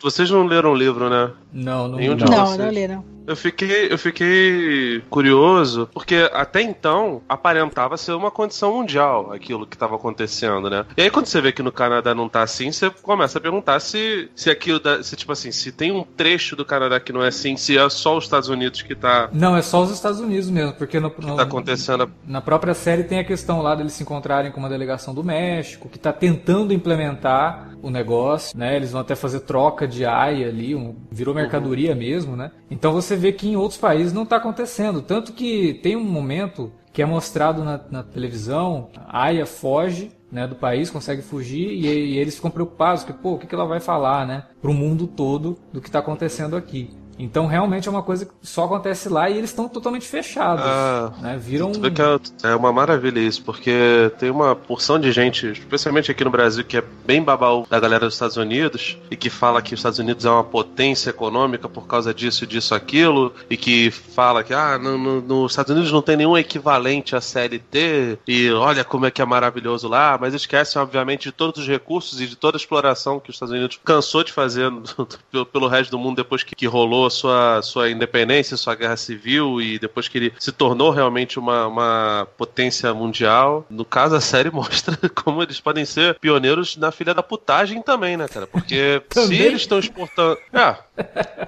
Vocês não leram o livro, né? Não, não. Nenhum não. de não, vocês. não leram. Eu fiquei, eu fiquei curioso, porque até então aparentava ser uma condição mundial aquilo que estava acontecendo, né? E aí quando você vê que no Canadá não tá assim, você começa a perguntar se, se aquilo, da, se tipo assim, se tem um trecho do Canadá que não é assim, se é só os Estados Unidos que tá. Não, é só os Estados Unidos mesmo, porque no, no tá acontecendo. Na própria série tem a questão lá deles se encontrarem com uma delegação do México, que tá tentando implementar o negócio, né? Eles vão até fazer troca de AIA ali, um, virou mercadoria uhum. mesmo, né? Então você vê que em outros países não está acontecendo. Tanto que tem um momento que é mostrado na, na televisão, a Aya foge né, do país, consegue fugir e, e, eles ficam preocupados, que pô, o que, que ela vai falar, né, para o mundo todo do que está acontecendo aqui. Então realmente é uma coisa que só acontece lá e eles estão totalmente fechados. Ah, né? Viram. É, é uma maravilha isso, porque tem uma porção de gente, especialmente aqui no Brasil, que é bem babau da galera dos Estados Unidos e que fala que os Estados Unidos é uma potência econômica por causa disso, disso, aquilo, e que fala que ah, no, no, nos Estados Unidos não tem nenhum equivalente à CLT e olha como é que é maravilhoso lá, mas esquecem, obviamente, de todos os recursos e de toda a exploração que os Estados Unidos cansou de fazer pelo, pelo resto do mundo depois que, que rolou sua, sua independência, sua guerra civil e depois que ele se tornou realmente uma, uma potência mundial. No caso, a série mostra como eles podem ser pioneiros na filha da putagem também, né, cara? Porque se eles estão exportando. É,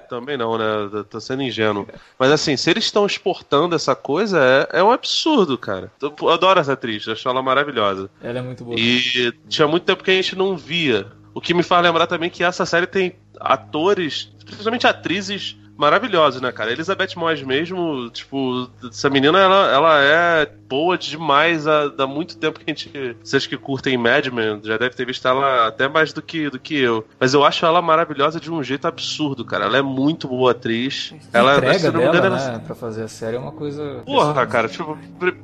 também não, né? Tô sendo ingênuo. Mas assim, se eles estão exportando essa coisa, é, é um absurdo, cara. Eu adoro essa atriz, acho ela maravilhosa. Ela é muito boa. E tinha muito tempo que a gente não via. O que me faz lembrar também que essa série tem atores principalmente atrizes maravilhosos, né, cara? Elizabeth Moss mesmo, tipo, essa menina, ela, ela é boa demais há, há muito tempo que a gente. Vocês que curtem Mad Men, já deve ter visto ela até mais do que, do que eu. Mas eu acho ela maravilhosa de um jeito absurdo, cara. Ela é muito boa atriz. A ela entrega dela, ela... né, pra fazer a série é uma coisa. Porra, cara, tipo,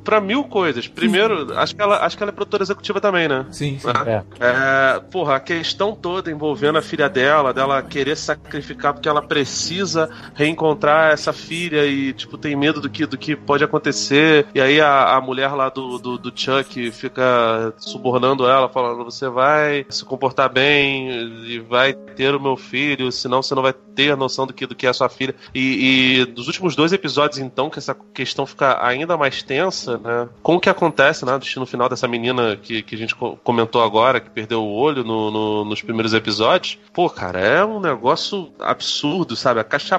pra mil coisas. Primeiro, acho que, ela, acho que ela é produtora executiva também, né? Sim, sim. É. É, porra, a questão toda envolvendo a filha dela, dela querer sacrificar porque ela precisa reencontrar essa filha e, tipo, tem medo do que, do que pode acontecer. E aí a, a mulher lá do, do, do, Chuck fica subornando ela, falando: você vai se comportar bem e vai ter o meu filho, senão você não vai ter a noção do que, do que é a sua filha. E, e dos últimos dois episódios, então, que essa questão fica ainda mais tensa, né? Com o que acontece, né? Destino final dessa menina que, que a gente comentou agora, que perdeu o olho no, no, nos primeiros episódios. Pô, cara, é um negócio absurdo, sabe? A caixa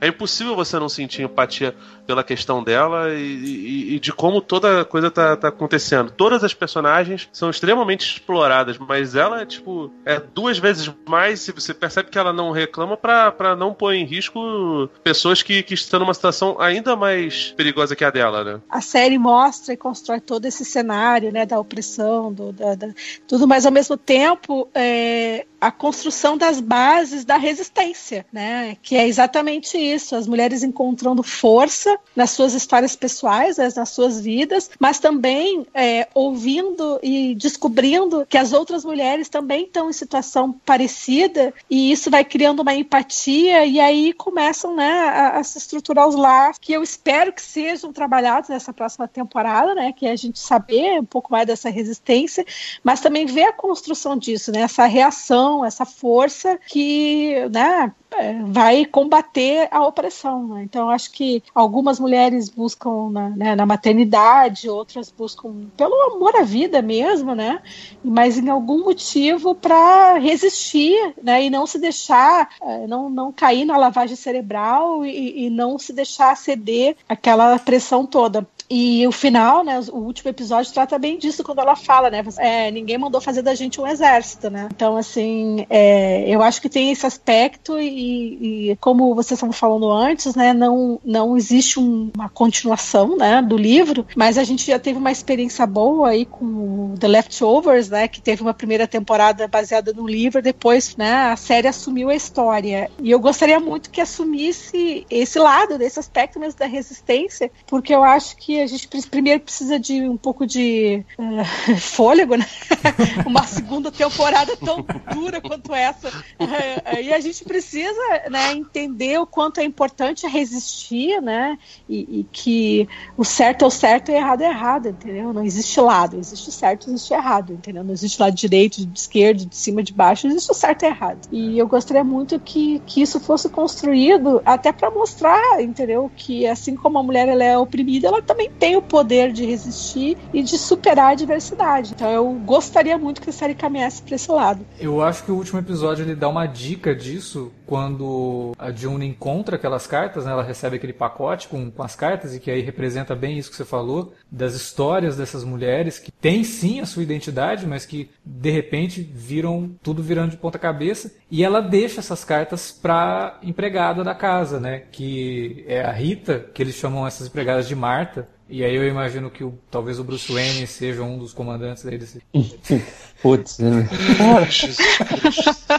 É impossível você não sentir empatia pela questão dela e, e, e de como toda a coisa tá, tá, acontecendo. Todas as personagens são extremamente exploradas, mas ela é tipo é duas vezes mais. Se você percebe que ela não reclama para não pôr em risco pessoas que, que estão numa situação ainda mais perigosa que a dela, né? A série mostra e constrói todo esse cenário, né, da opressão, do, da, da, tudo, mas ao mesmo tempo é, a construção das bases da resistência, né? Que é exatamente isso: as mulheres encontrando força nas suas histórias pessoais, né, nas suas vidas, mas também é, ouvindo e descobrindo que as outras mulheres também estão em situação parecida, e isso vai criando uma empatia, e aí começam né, a, a se estruturar os laços, que eu espero que sejam trabalhados nessa próxima temporada, né? Que é a gente saber um pouco mais dessa resistência, mas também ver a construção disso, né? Essa reação essa força que né, é, vai combater a opressão. Né? Então, acho que algumas mulheres buscam na, né, na, maternidade, outras buscam pelo amor à vida mesmo, né? mas em algum motivo para resistir né? e não se deixar, é, não, não cair na lavagem cerebral e, e não se deixar ceder aquela pressão toda. E o final, né, o último episódio trata bem disso quando ela fala, né, é, ninguém mandou fazer da gente um exército, né. Então, assim, é, eu acho que tem esse aspecto e, e, como vocês estavam falando antes, né, não, não existe um, uma continuação, né, do livro, mas a gente já teve uma experiência boa aí com The Leftovers, né, que teve uma primeira temporada baseada no livro, depois, né, a série assumiu a história. E eu gostaria muito que assumisse esse lado, desse aspecto mesmo da resistência, porque eu acho que a gente primeiro precisa de um pouco de uh, fôlego, né? Uma segunda temporada tão dura quanto essa. Uh, e a gente precisa né, entender o quanto é importante resistir, né? E, e, que o certo é o certo e o errado é errado, entendeu? Não existe lado, existe certo existe errado, entendeu? Não existe lado direito, de esquerdo, de cima, de baixo, existe o certo e errado. E eu gostaria muito que, que isso fosse construído até para mostrar, entendeu? Que assim como a mulher ela é oprimida, ela também tem o poder de resistir e de superar a adversidade. Então eu gostaria muito que a série caminhasse para esse lado. Eu acho que o último episódio ele dá uma dica disso quando a June encontra aquelas cartas, né? ela recebe aquele pacote com, com as cartas e que aí representa bem isso que você falou, das histórias dessas mulheres que têm sim a sua identidade, mas que de repente viram tudo virando de ponta cabeça e ela deixa essas cartas para empregada da casa, né? Que é a Rita, que eles chamam essas empregadas de Marta, e aí eu imagino que o, talvez o Bruce Wayne seja um dos comandantes aí desse. Putz, né?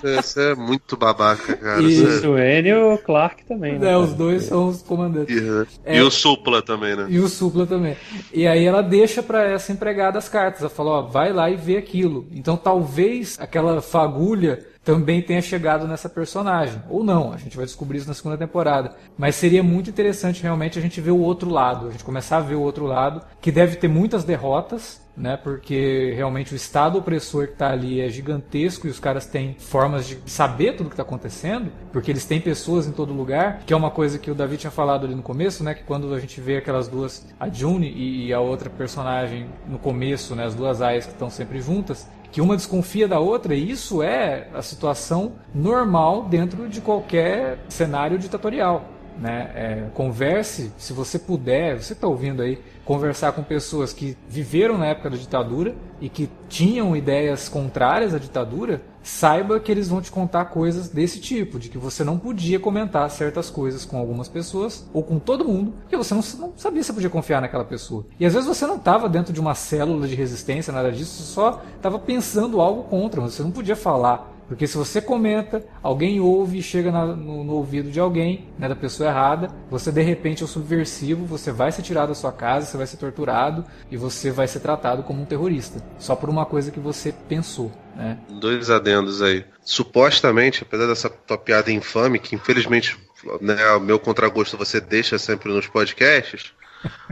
Você é muito babaca, cara. E o Bruce Wayne e o Clark também, né? É, os dois são os comandantes. E, é, e o Supla também, né? E o Supla também. E aí ela deixa para essa empregada as cartas. Ela fala, ó, vai lá e vê aquilo. Então talvez aquela fagulha também tenha chegado nessa personagem. Ou não, a gente vai descobrir isso na segunda temporada. Mas seria muito interessante realmente a gente ver o outro lado, a gente começar a ver o outro lado, que deve ter muitas derrotas, né? Porque realmente o estado opressor que está ali é gigantesco e os caras têm formas de saber tudo que está acontecendo, porque eles têm pessoas em todo lugar, que é uma coisa que o David tinha falado ali no começo, né? Que quando a gente vê aquelas duas, a June e a outra personagem no começo, né? As duas aias que estão sempre juntas, que uma desconfia da outra, e isso é a situação normal dentro de qualquer cenário ditatorial. Né? É, converse, se você puder, você está ouvindo aí, conversar com pessoas que viveram na época da ditadura e que tinham ideias contrárias à ditadura, saiba que eles vão te contar coisas desse tipo, de que você não podia comentar certas coisas com algumas pessoas ou com todo mundo, porque você não, não sabia se podia confiar naquela pessoa. E às vezes você não estava dentro de uma célula de resistência, nada disso, você só estava pensando algo contra, você não podia falar porque se você comenta, alguém ouve e chega na, no, no, ouvido de alguém, né, da pessoa errada, você de repente é um subversivo, você vai ser tirado da sua casa, você vai ser torturado e você vai ser tratado como um terrorista. Só por uma coisa que você pensou. Né? Dois adendos aí. Supostamente, apesar dessa tua piada infame, que infelizmente né, o meu contragosto você deixa sempre nos podcasts,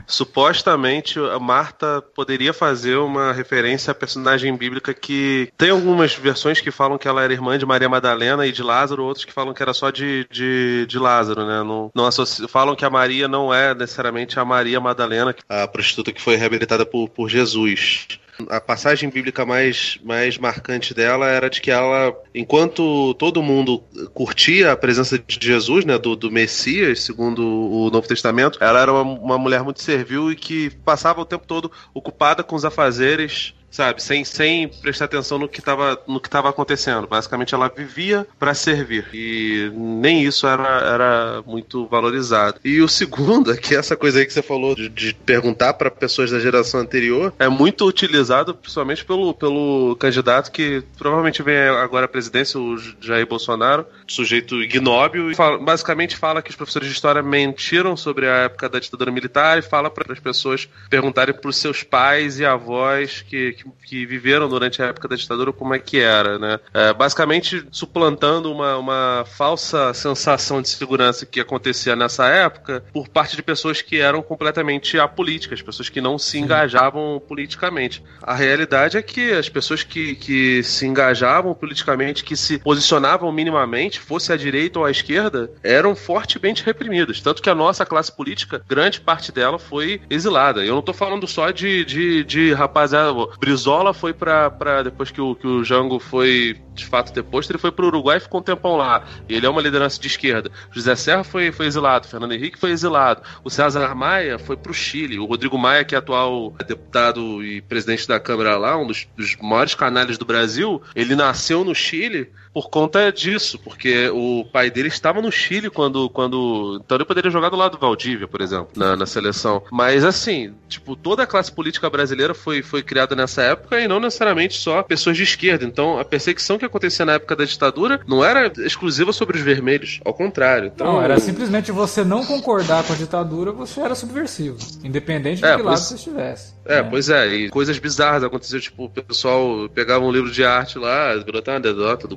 Supostamente a Marta poderia fazer uma referência à personagem bíblica que tem algumas versões que falam que ela era irmã de Maria Madalena e de Lázaro, outros que falam que era só de, de, de Lázaro, né? Não, não associa, falam que a Maria não é necessariamente a Maria Madalena, a prostituta que foi reabilitada por, por Jesus. A passagem bíblica mais, mais marcante dela era de que ela, enquanto todo mundo curtia a presença de Jesus, né, do, do Messias, segundo o Novo Testamento, ela era uma, uma mulher muito servil e que passava o tempo todo ocupada com os afazeres sabe? Sem, sem prestar atenção no que estava no que acontecendo. Basicamente, ela vivia para servir e nem isso era, era muito valorizado. E o segundo é que essa coisa aí que você falou de, de perguntar para pessoas da geração anterior é muito utilizado, principalmente pelo, pelo candidato que provavelmente vem agora à presidência, o Jair Bolsonaro, sujeito ignóbil, e fala, basicamente fala que os professores de história mentiram sobre a época da ditadura militar e fala para as pessoas perguntarem para os seus pais e avós que, que que, viveram durante a época da ditadura como é que era, né? É, basicamente suplantando uma, uma falsa sensação de segurança que acontecia nessa época por parte de pessoas que eram completamente apolíticas, pessoas que não se engajavam politicamente. A realidade é que as pessoas que, que se engajavam politicamente, que se posicionavam minimamente, fosse à direita ou à esquerda, eram fortemente reprimidas. Tanto que a nossa classe política, grande parte dela foi exilada. Eu não estou falando só de, de, de rapaziada Brizola foi para depois que o, que o Jango foi de fato deposto, ele foi para o Uruguai e ficou um tempão lá. Ele é uma liderança de esquerda. José Serra foi, foi exilado, Fernando Henrique foi exilado, o César Maia foi para o Chile, o Rodrigo Maia, que é atual deputado e presidente da Câmara lá, um dos, dos maiores canais do Brasil, ele nasceu no Chile por conta disso, porque o pai dele estava no Chile quando. quando então ele poderia jogar do lado do Valdívia, por exemplo, na, na seleção. Mas assim, tipo, toda a classe política brasileira foi, foi criada nessa época e não necessariamente só pessoas de esquerda. Então a perseguição que acontecia na época da ditadura não era exclusiva sobre os vermelhos, ao contrário. Então, não, era simplesmente você não concordar com a ditadura, você era subversivo, independente de é, que lado você estivesse. É, é, pois é, e coisas bizarras aconteciam, tipo, o pessoal pegava um livro de arte lá, até uma anedota do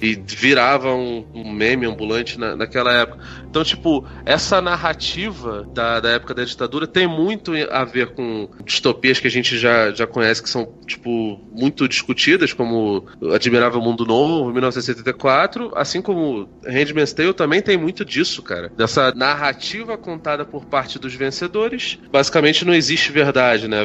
e virava um, um meme ambulante na, naquela época. Então, tipo, essa narrativa da, da época da ditadura tem muito a ver com distopias que a gente já, já conhece, que são, tipo, muito discutidas, como Admirável Mundo Novo, 1974, assim como Handmaid's Tale também tem muito disso, cara. Dessa narrativa contada por parte dos vencedores. Basicamente não existe verdade, né?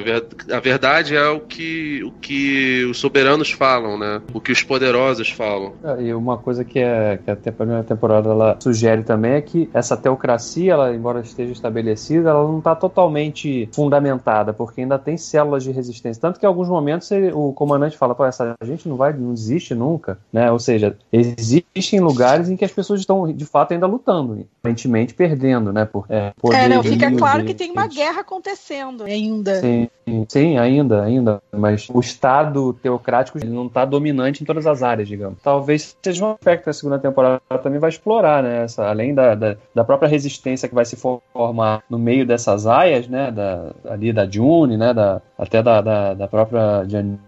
A verdade é o que, o que os soberanos falam, né? O que os poderosos falam. É, e uma coisa que, é, que a primeira temporada ela sugere também é que essa teocracia, ela, embora esteja estabelecida, ela não está totalmente fundamentada, porque ainda tem células de resistência. Tanto que em alguns momentos ele, o comandante fala, pô, essa gente não vai, não existe nunca, né? Ou seja, existem lugares em que as pessoas estão de fato ainda lutando, aparentemente perdendo, né? Por, é, poder, é não, fica claro que tem uma guerra acontecendo ainda. Sim, sim, ainda, ainda. Mas o Estado teocrático ele não está dominante em todas as áreas, digamos. Talvez seja um aspecto que a segunda temporada também vai explorar, né? Essa, além da, da, da, própria resistência que vai se formar no meio dessas aias, né? Da, ali da June, né? Da, até da, da, da própria Janine,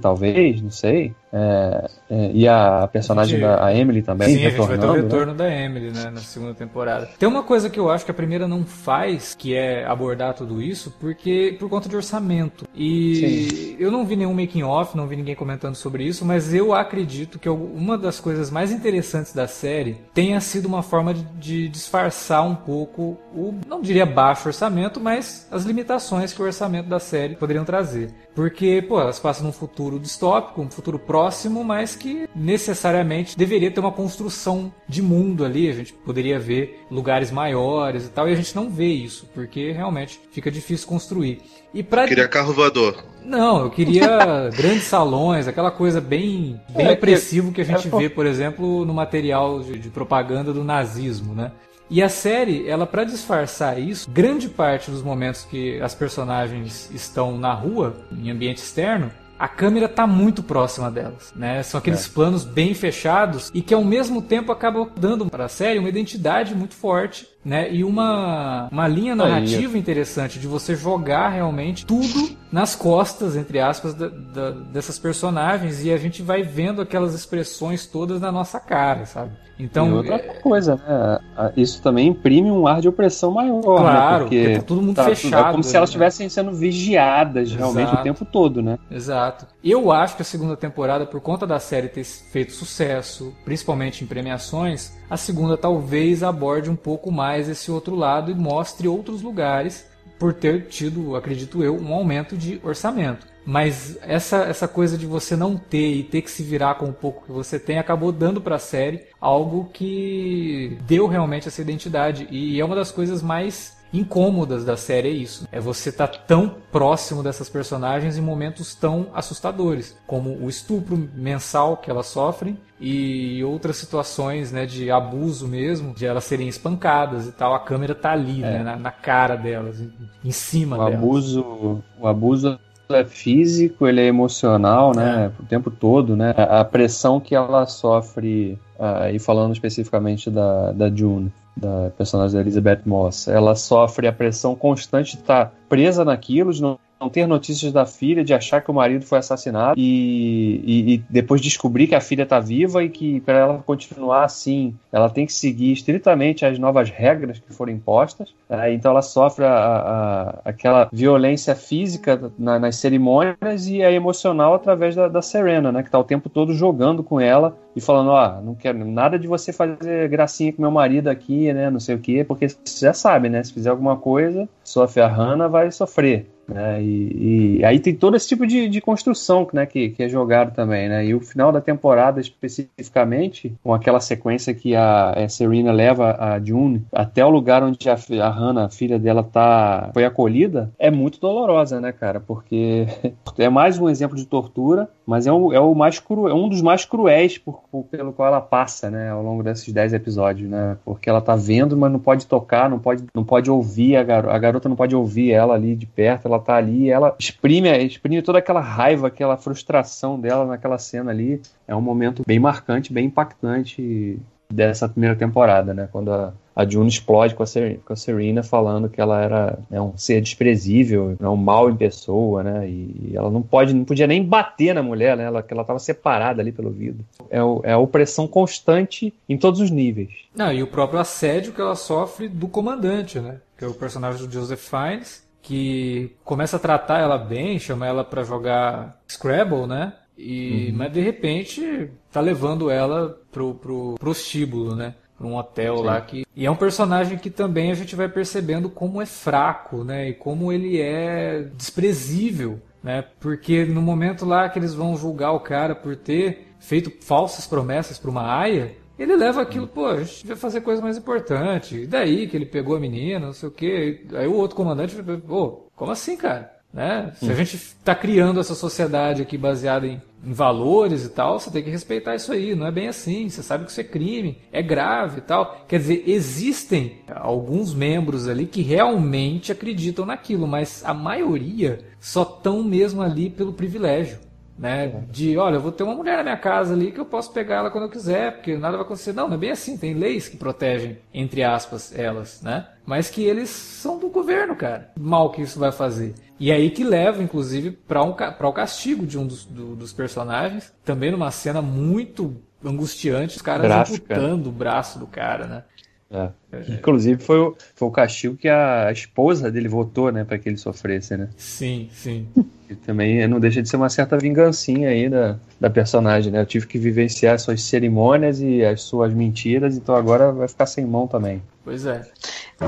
talvez, não sei. É, é, e a personagem gente, da Emily também. Sim, a gente vai ter o né? retorno né? da Emily né, na segunda temporada. Tem uma coisa que eu acho que a primeira não faz, que é abordar tudo isso, porque por conta de orçamento. E Sim. eu não vi nenhum making off, não vi ninguém comentando sobre isso, mas eu acredito que uma das coisas mais interessantes da série tenha sido uma forma de, de disfarçar um pouco o, não diria baixo orçamento, mas as limitações que o orçamento da série poderiam trazer. Porque, pô, elas passam num futuro distópico, um futuro próximo, mas que necessariamente deveria ter uma construção de mundo ali. A gente poderia ver lugares maiores e tal, e a gente não vê isso, porque realmente fica difícil construir. E pra... Eu queria carro voador. Não, eu queria grandes salões, aquela coisa bem, bem é, opressivo que a gente é, vê, por exemplo, no material de, de propaganda do nazismo, né? E a série, ela para disfarçar isso, grande parte dos momentos que as personagens estão na rua, em ambiente externo, a câmera está muito próxima delas, né? São aqueles é. planos bem fechados e que ao mesmo tempo acabam dando para a série uma identidade muito forte né? E uma, uma linha narrativa Aí. interessante de você jogar realmente tudo nas costas, entre aspas, da, da, dessas personagens e a gente vai vendo aquelas expressões todas na nossa cara, sabe? Então, e outra é... coisa, né? Isso também imprime um ar de opressão maior, né? claro, né? Porque, porque tá todo mundo tá, fechado. É como se elas estivessem sendo vigiadas realmente Exato. o tempo todo, né? Exato. Eu acho que a segunda temporada, por conta da série ter feito sucesso, principalmente em premiações, a segunda talvez aborde um pouco mais esse outro lado e mostre outros lugares por ter tido, acredito eu, um aumento de orçamento. Mas essa, essa coisa de você não ter e ter que se virar com o pouco que você tem acabou dando para a série algo que deu realmente essa identidade. E é uma das coisas mais incômodas da série é isso. É você estar tá tão próximo dessas personagens em momentos tão assustadores, como o estupro mensal que elas sofrem e outras situações, né, de abuso mesmo, de elas serem espancadas e tal. A câmera tá ali, é. né, na, na, cara delas, em cima o delas. Abuso, o abuso é físico, ele é emocional, né, é. o tempo todo, né. A pressão que ela sofre, uh, e falando especificamente da, da June, da personagem da Elizabeth Moss. Ela sofre a pressão constante de estar presa naquilo, de não não ter notícias da filha, de achar que o marido foi assassinado e, e, e depois descobrir que a filha está viva e que para ela continuar assim, ela tem que seguir estritamente as novas regras que foram impostas. É, então ela sofre a, a, aquela violência física na, nas cerimônias e a emocional através da, da Serena, né, que está o tempo todo jogando com ela e falando, oh, não quero nada de você fazer gracinha com meu marido aqui, né, não sei o quê, porque você já sabe, né, se fizer alguma coisa, sofre a Hannah, vai sofrer. Né? E, e, aí tem todo esse tipo de, de construção né, que, que, é jogado também. Né? E o final da temporada, especificamente, com aquela sequência que a, a Serena leva a June até o lugar onde a, a Hannah, filha dela, tá, foi acolhida, é muito dolorosa, né, cara? Porque é mais um exemplo de tortura, mas é, o, é, o mais cru, é um dos mais cruéis por, por, pelo qual ela passa né, ao longo desses 10 episódios. Né? Porque ela tá vendo, mas não pode tocar, não pode, não pode ouvir a garota, a garota não pode ouvir ela ali de perto, ela tá ali ela exprime, exprime toda aquela raiva, aquela frustração dela naquela cena ali. É um momento bem marcante, bem impactante dessa primeira temporada, né? Quando a, a June explode com a, Ser, com a Serena falando que ela era né, um ser desprezível, né, um mal em pessoa, né? E ela não pode, não podia nem bater na mulher, né? Ela, ela estava separada ali pelo vidro. É, é a opressão constante em todos os níveis. Não, e o próprio assédio que ela sofre do comandante, né? Que é o personagem do Joseph Fiennes, que começa a tratar ela bem, chama ela para jogar Scrabble, né? E, uhum. Mas de repente tá levando ela pro, pro prostíbulo, né? Pra um hotel Sim. lá que. E é um personagem que também a gente vai percebendo como é fraco, né? E como ele é desprezível, né? Porque no momento lá que eles vão julgar o cara por ter feito falsas promessas para uma aia, ele leva aquilo, pô, a gente vai fazer coisa mais importante. E daí que ele pegou a menina, não sei o quê. Aí o outro comandante, pô, como assim, cara? Né? Se a gente está criando essa sociedade aqui baseada em, em, valores e tal, você tem que respeitar isso aí. Não é bem assim. Você sabe que isso é crime, é grave e tal. Quer dizer, existem alguns membros ali que realmente acreditam naquilo, mas a maioria só estão mesmo ali pelo privilégio né? De, olha, eu vou ter uma mulher na minha casa ali que eu posso pegar ela quando eu quiser, porque nada vai acontecer. Não, não é bem assim. Tem leis que protegem, entre aspas, elas, né? Mas que eles são do governo, cara. Mal que isso vai fazer. E aí que leva, inclusive, para um, o castigo de um dos, do, dos personagens. Também numa cena muito angustiante, os caras Gráfica. amputando o braço do cara, né? É. Inclusive foi o, foi o castigo que a esposa dele votou, né, para que ele sofresse, né? Sim, sim. E também não deixa de ser uma certa vingancinha aí da, da personagem, né? Eu tive que vivenciar suas cerimônias e as suas mentiras, então agora vai ficar sem mão também. Pois é.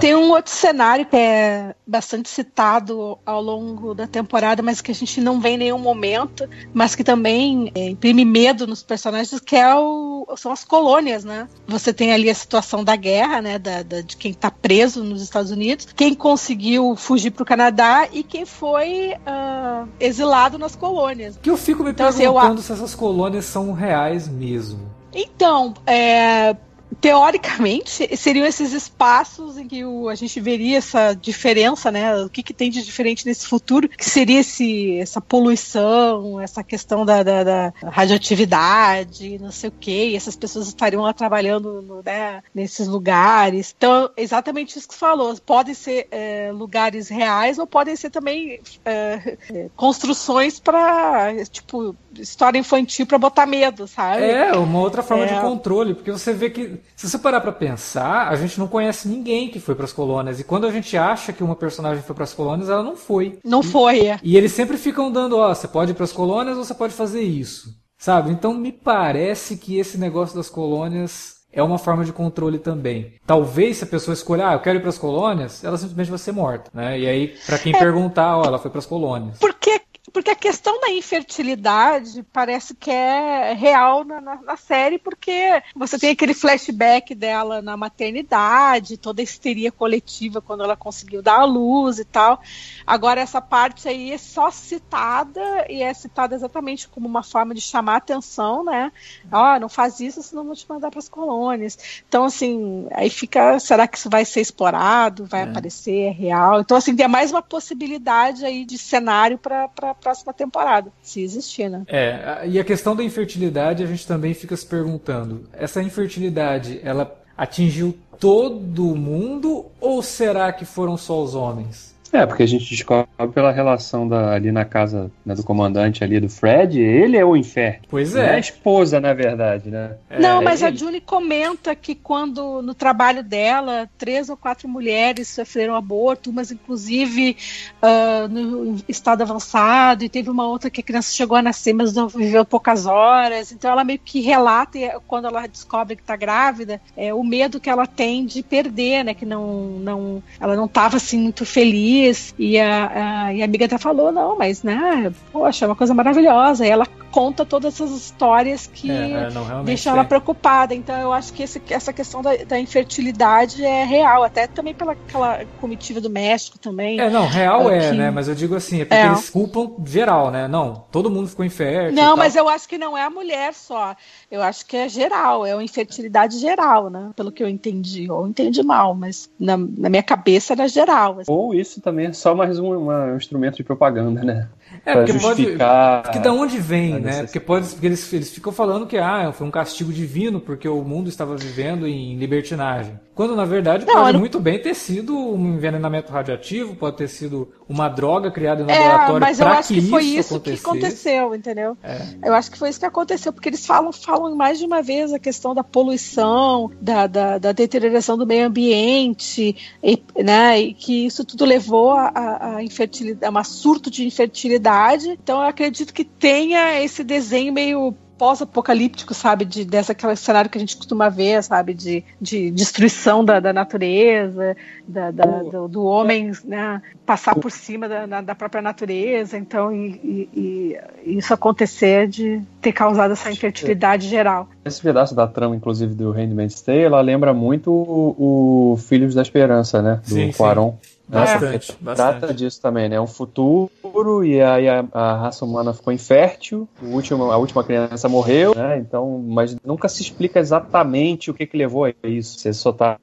Tem um outro cenário que é bastante citado ao longo da temporada, mas que a gente não vê em nenhum momento, mas que também é, imprime medo nos personagens, que é o, são as colônias, né? Você tem ali a situação da guerra, né? Da, da de quem está preso nos Estados Unidos, quem conseguiu fugir para o Canadá e quem foi uh, exilado nas colônias. Que eu fico me então, perguntando assim, eu... se essas colônias são reais mesmo. Então, é, teoricamente, seriam esses espaços em que o, a gente veria essa diferença, né? O que, que tem de diferente nesse futuro, que seria esse, essa poluição, essa questão da, da, da radioatividade, não sei o quê, e essas pessoas estariam lá trabalhando no, né, nesses lugares. Então, exatamente isso que você falou. Podem ser é, lugares reais ou podem ser também é, é construções para, tipo, história infantil para botar medo, sabe? É, uma outra forma de é. controle, porque você vê que se você parar para pensar, a gente não conhece ninguém que foi para as colônias. E quando a gente acha que uma personagem foi para as colônias, ela não foi. Não e, foi, é. E eles sempre ficam dando, ó, você pode ir para as colônias ou você pode fazer isso. Sabe? Então me parece que esse negócio das colônias é uma forma de controle também. Talvez se a pessoa escolher, ah, eu quero ir para as colônias, ela simplesmente vai ser morta, né? E aí, para quem é. perguntar, ó, ela foi para as colônias. Por que Porque a questão da infertilidade parece que é real na, na, na, série, porque você tem aquele flashback dela na maternidade, toda a histeria coletiva quando ela conseguiu dar à luz e tal. Agora, essa parte aí é só citada e é citada exatamente como uma forma de chamar atenção, né? Ó, oh, não faz isso, senão vou te mandar para as colônias. Então, assim, aí fica, será que isso vai ser explorado? Vai é. aparecer? É real? Então, assim, tem mais uma possibilidade aí de cenário para a próxima temporada, se existir, né? É, e a questão da infertilidade, a gente também fica se perguntando, essa infertilidade, ela atingiu todo mundo ou será que foram só os homens? É, porque a gente descobre pela relação da, ali na casa né, do comandante ali do Fred, ele é o inferno. Pois é. é a esposa, na verdade, né? Não, é, mas ele... a Julie comenta que quando no trabalho dela, três ou quatro mulheres sofreram aborto, umas inclusive uh, no estado avançado, e teve uma outra que a criança chegou a nascer, mas não viveu poucas horas. Então ela meio que relata, quando ela descobre que está grávida, é, o medo que ela tem de perder, né? Que não, não, ela não estava assim muito feliz e a, a, e a amiga até falou, não, mas, né, poxa, é uma coisa maravilhosa. E ela conta todas essas histórias que é, é, deixam ela preocupada. Então eu acho que esse, essa questão da, da, infertilidade é real, até também pela aquela comitiva do México também. É, não, real é, que... né? Mas eu digo assim, é porque é. eles culpam geral, né? Não, todo mundo ficou infértil. Não, mas eu acho que não é a mulher só. Eu acho que é geral, é uma infertilidade geral, né? Pelo que eu entendi. Ou entendi mal, mas na, na minha cabeça era geral. Assim. Ou isso também é só mais um, uma, um instrumento de propaganda, né? É, porque justificar pode. Porque da onde vem, né? Porque, pode, porque eles, eles ficam falando que ah, foi um castigo divino porque o mundo estava vivendo em libertinagem. Quando na verdade não, pode não... muito bem ter sido um envenenamento radioativo, pode ter sido uma droga criada no é, laboratório mas eu acho que, que foi isso que aconteceu, entendeu? É. Eu acho que foi isso que aconteceu, porque eles falam, falam mais de uma vez a questão da poluição, da, da, da deterioração do meio ambiente, e, né? E que isso tudo levou a, a, a infertilidade, a uma surto de infertilidade. Então eu acredito que tenha esse desenho meio pós-apocalíptico, sabe? De, dessa aquele cenário que a gente costuma ver, sabe? De, de destruição da, da natureza, da, da, do, do, homem né? passar por cima da, da própria natureza. Então, e, e, e, isso acontecer de ter causado essa infertilidade geral. Esse pedaço da trama, inclusive, do Handmaid's Tale, ela lembra muito o, o Filhos da Esperança, né? Do sim, Quaron. Sim. Bastante, é, bastante. Trata disso também, né? É um futuro e aí a, a, raça humana ficou infértil, o último, a última criança morreu, né? Então, mas nunca se explica exatamente o que, que levou a isso. Você só tá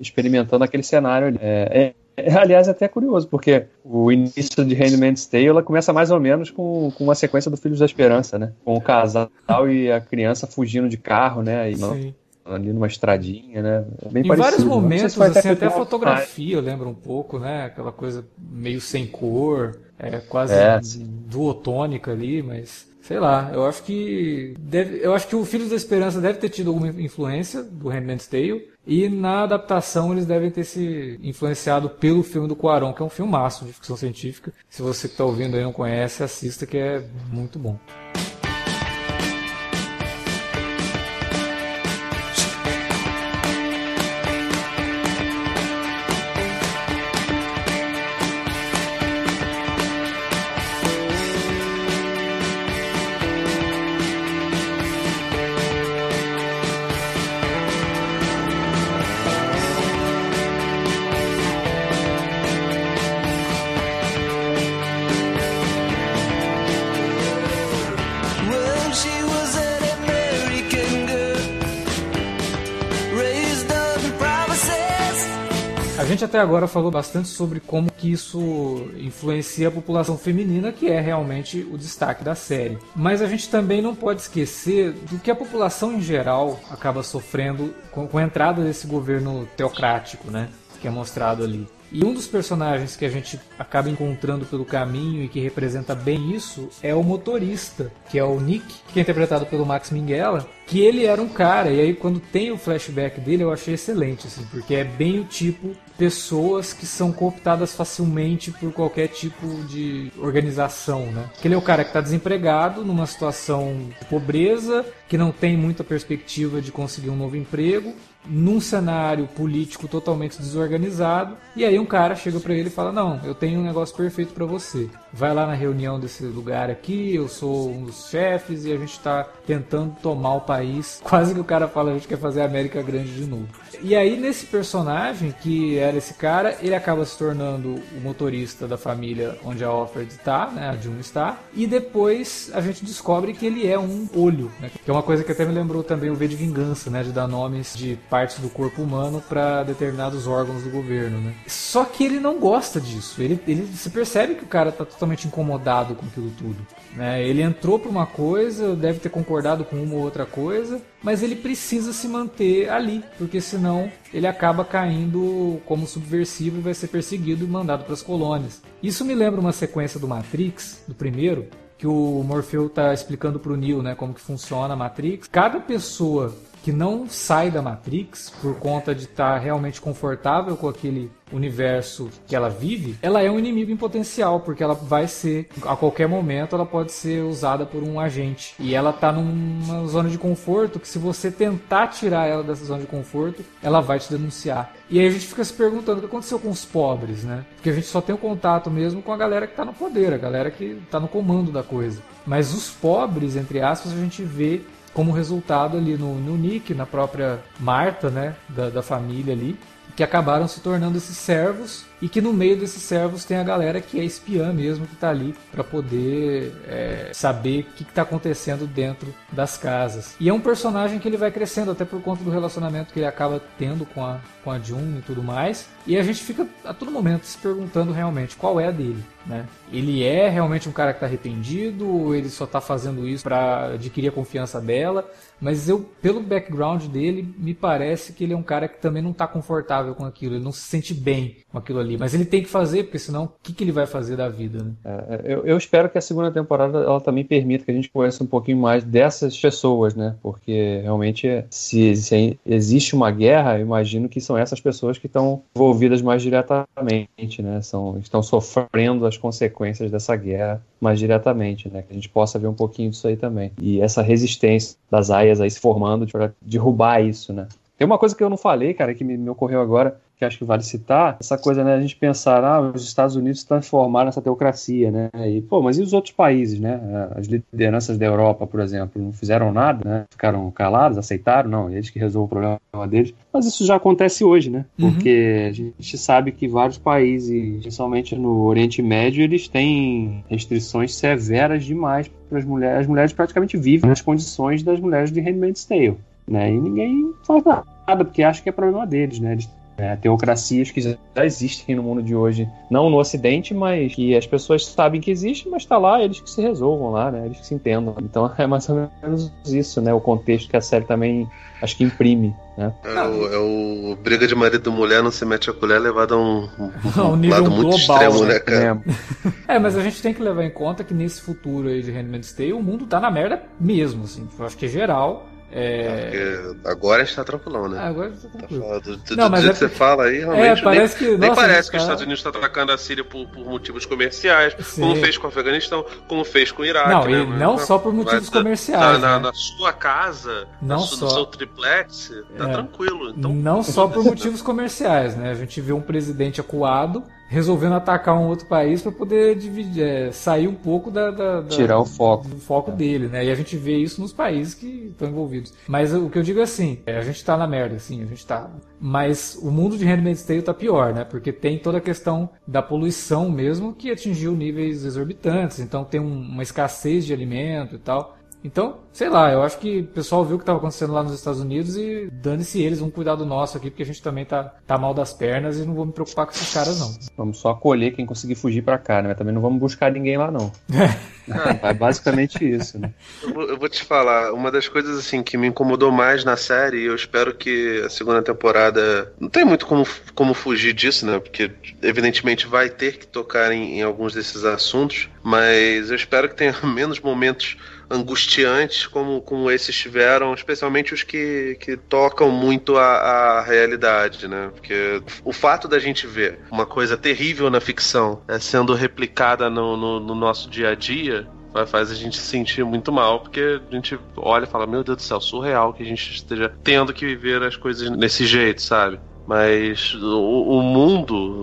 experimentando aquele cenário ali. É, é, aliás, é até curioso, porque o início de Handmaid's Tale ela começa mais ou menos com, com uma sequência do Filhos da Esperança, né? Com o casal e a criança fugindo de carro, né? E, Sim ali numa estradinha, né? É bem em parecido. vários momentos, se assim, até a fotografia lembra um pouco, né? Aquela coisa meio sem cor, é, quase é. duotônica ali, mas sei lá, eu acho que deve, eu acho que o Filhos da Esperança deve ter tido alguma influência do Handmaid's Tale e na adaptação eles devem ter se influenciado pelo filme do Cuarón, que é um filme máximo de ficção científica. Se você que está ouvindo aí não conhece, assista que é muito bom. Até agora falou bastante sobre como que isso influencia a população feminina, que é realmente o destaque da série. Mas a gente também não pode esquecer do que a população em geral acaba sofrendo com, a entrada desse governo teocrático, né? Que é mostrado ali. E um dos personagens que a gente acaba encontrando pelo caminho e que representa bem isso é o motorista, que é o Nick, que é interpretado pelo Max Minghella, que ele era um cara, e aí quando tem o flashback dele eu achei excelente, assim, porque é bem o tipo pessoas que são cooptadas facilmente por qualquer tipo de organização, né? Que ele é o cara que está desempregado, numa situação de pobreza, que não tem muita perspectiva de conseguir um novo emprego, num cenário político totalmente desorganizado, e aí um cara chega para ele e fala: "Não, eu tenho um negócio perfeito para você. Vai lá na reunião desse lugar aqui, eu sou um dos chefes e a gente está tentando tomar o país. Quase que o cara fala a gente quer fazer a América grande de novo. E aí nesse personagem que era esse cara, ele acaba se tornando o motorista da família onde a Offred está, né, a June está, e depois a gente descobre que ele é um olho, né, que é uma coisa que até me lembrou também o V de Vingança, né, de dar nomes de partes do corpo humano para determinados órgãos do governo, né. Só que ele não gosta disso. Ele, ele se percebe que o cara está totalmente incomodado com aquilo tudo, né. Ele entrou para uma coisa, deve ter concordado com uma ou outra coisa, mas ele precisa se manter ali, porque senão ele acaba caindo como subversivo e vai ser perseguido e mandado para as colônias. Isso me lembra uma sequência do Matrix, do primeiro, que o Morfeu está explicando para o Neo, né, como que funciona a Matrix. Cada pessoa que não sai da Matrix por conta de estar tá realmente confortável com aquele universo que ela vive, ela é um inimigo em potencial, porque ela vai ser, a qualquer momento, ela pode ser usada por um agente. E ela tá numa zona de conforto que se você tentar tirar ela dessa zona de conforto, ela vai te denunciar. E aí a gente fica se perguntando o que aconteceu com os pobres, né? Porque a gente só tem o contato mesmo com a galera que tá no poder, a galera que tá no comando da coisa. Mas os pobres, entre aspas, a gente vê como resultado ali no, no Nick, na própria Marta, né, da, da família ali, que acabaram se tornando esses servos e que no meio desses servos tem a galera que é espiã mesmo que está ali para poder é, saber o que está acontecendo dentro das casas. E é um personagem que ele vai crescendo até por conta do relacionamento que ele acaba tendo com a, com a June e tudo mais. E a gente fica a todo momento se perguntando realmente qual é a dele. Né? Ele é realmente um cara que está arrependido ou ele só está fazendo isso para adquirir a confiança dela? Mas eu, pelo background dele, me parece que ele é um cara que também não está confortável com aquilo, ele não se sente bem com aquilo ali. Mas ele tem que fazer, porque senão o que, que ele vai fazer da vida? Né? É, eu, eu, espero que a segunda temporada ela também permita que a gente conheça um pouquinho mais dessas pessoas, né? Porque realmente, se, se existe uma guerra, imagino que são essas pessoas que estão envolvidas mais diretamente, né? São, estão sofrendo as consequências dessa guerra mais diretamente, né? Que a gente possa ver um pouquinho disso aí também. E essa resistência das aias aí se formando para derrubar isso, né? Tem uma coisa que eu não falei, cara, que me, me ocorreu agora, que acho que vale citar, essa coisa, né, a gente pensar, ah, os Estados Unidos transformaram essa teocracia, né, e, pô, mas e os outros países, né, as lideranças da Europa, por exemplo, não fizeram nada, né, ficaram calados, aceitaram, não, eles que resolvem o problema deles, mas isso já acontece hoje, né, uhum. porque uhum. a gente sabe que vários países, principalmente no Oriente Médio, eles têm restrições severas demais para as mulheres, as mulheres praticamente vivem nas condições das mulheres de Handmaid's Tale, né, e ninguém faz nada, porque acha que é problema deles, né, eles é, teocracias que já existem no mundo de hoje, não no Ocidente, mas que as pessoas sabem que existe, mas está lá, eles que se resolvam lá, né? Eles que se entendam. Então é mais ou menos isso, né? O contexto que a série também acho que imprime, né? É o, é o briga de marido e mulher não se mete a colher levado a um, um, um nível lado muito global, extremo, né, né cara? É. é. mas a gente tem que levar em conta que nesse futuro aí de Handmaid's Tale o mundo tá na merda mesmo, assim. Eu acho que é geral é... agora está tranquilão, né? Agora está tá tranquilo. Tá do, do, não, mas é... que você fala aí, realmente. É, parece nem, que, nem nossa, parece que os Estados Unidos está atacando a Síria por, por motivos comerciais, Sim. como fez com o Afeganistão, como fez com o Iraque. Não, né? e não só por motivos comerciais. Na, né? na, sua casa, não no, só. no seu triplex, tá é. tranquilo. Então... Não só por motivos comerciais, né? A gente vê um presidente acuado resolvendo atacar um outro país para poder dividir, é, sair um pouco da, da, da, tirar o foco do foco é. dele, né? E a gente vê isso nos países que estão envolvidos. Mas o que eu digo é assim, é, a gente tá na merda, sim, a gente tá. Mas o mundo de Handmaid's Tale tá pior, né? Porque tem toda a questão da poluição mesmo que atingiu níveis exorbitantes. Então tem um, uma escassez de alimento e tal. Então, sei lá, eu acho que o pessoal viu o que estava acontecendo lá nos Estados Unidos e dane-se eles, vamos cuidar do nosso aqui, porque a gente também tá, tá mal das pernas e não vou me preocupar com esses caras, não. Vamos só acolher quem conseguir fugir para cá, né? Mas também não vamos buscar ninguém lá, não. é, é basicamente isso, né? Eu vou, eu vou, te falar, uma das coisas assim que me incomodou mais na série, e eu espero que a segunda temporada. Não tem muito como, como fugir disso, né? Porque evidentemente vai ter que tocar em, em alguns desses assuntos, mas eu espero que tenha menos momentos angustiantes como, como esses tiveram, especialmente os que, que tocam muito a, a realidade, né? Porque o fato da gente ver uma coisa terrível na ficção é, sendo replicada no, no, no nosso dia a dia, faz a gente se sentir muito mal, porque a gente olha e fala, meu Deus do céu, surreal que a gente esteja tendo que viver as coisas desse jeito, sabe? Mas o, o mundo,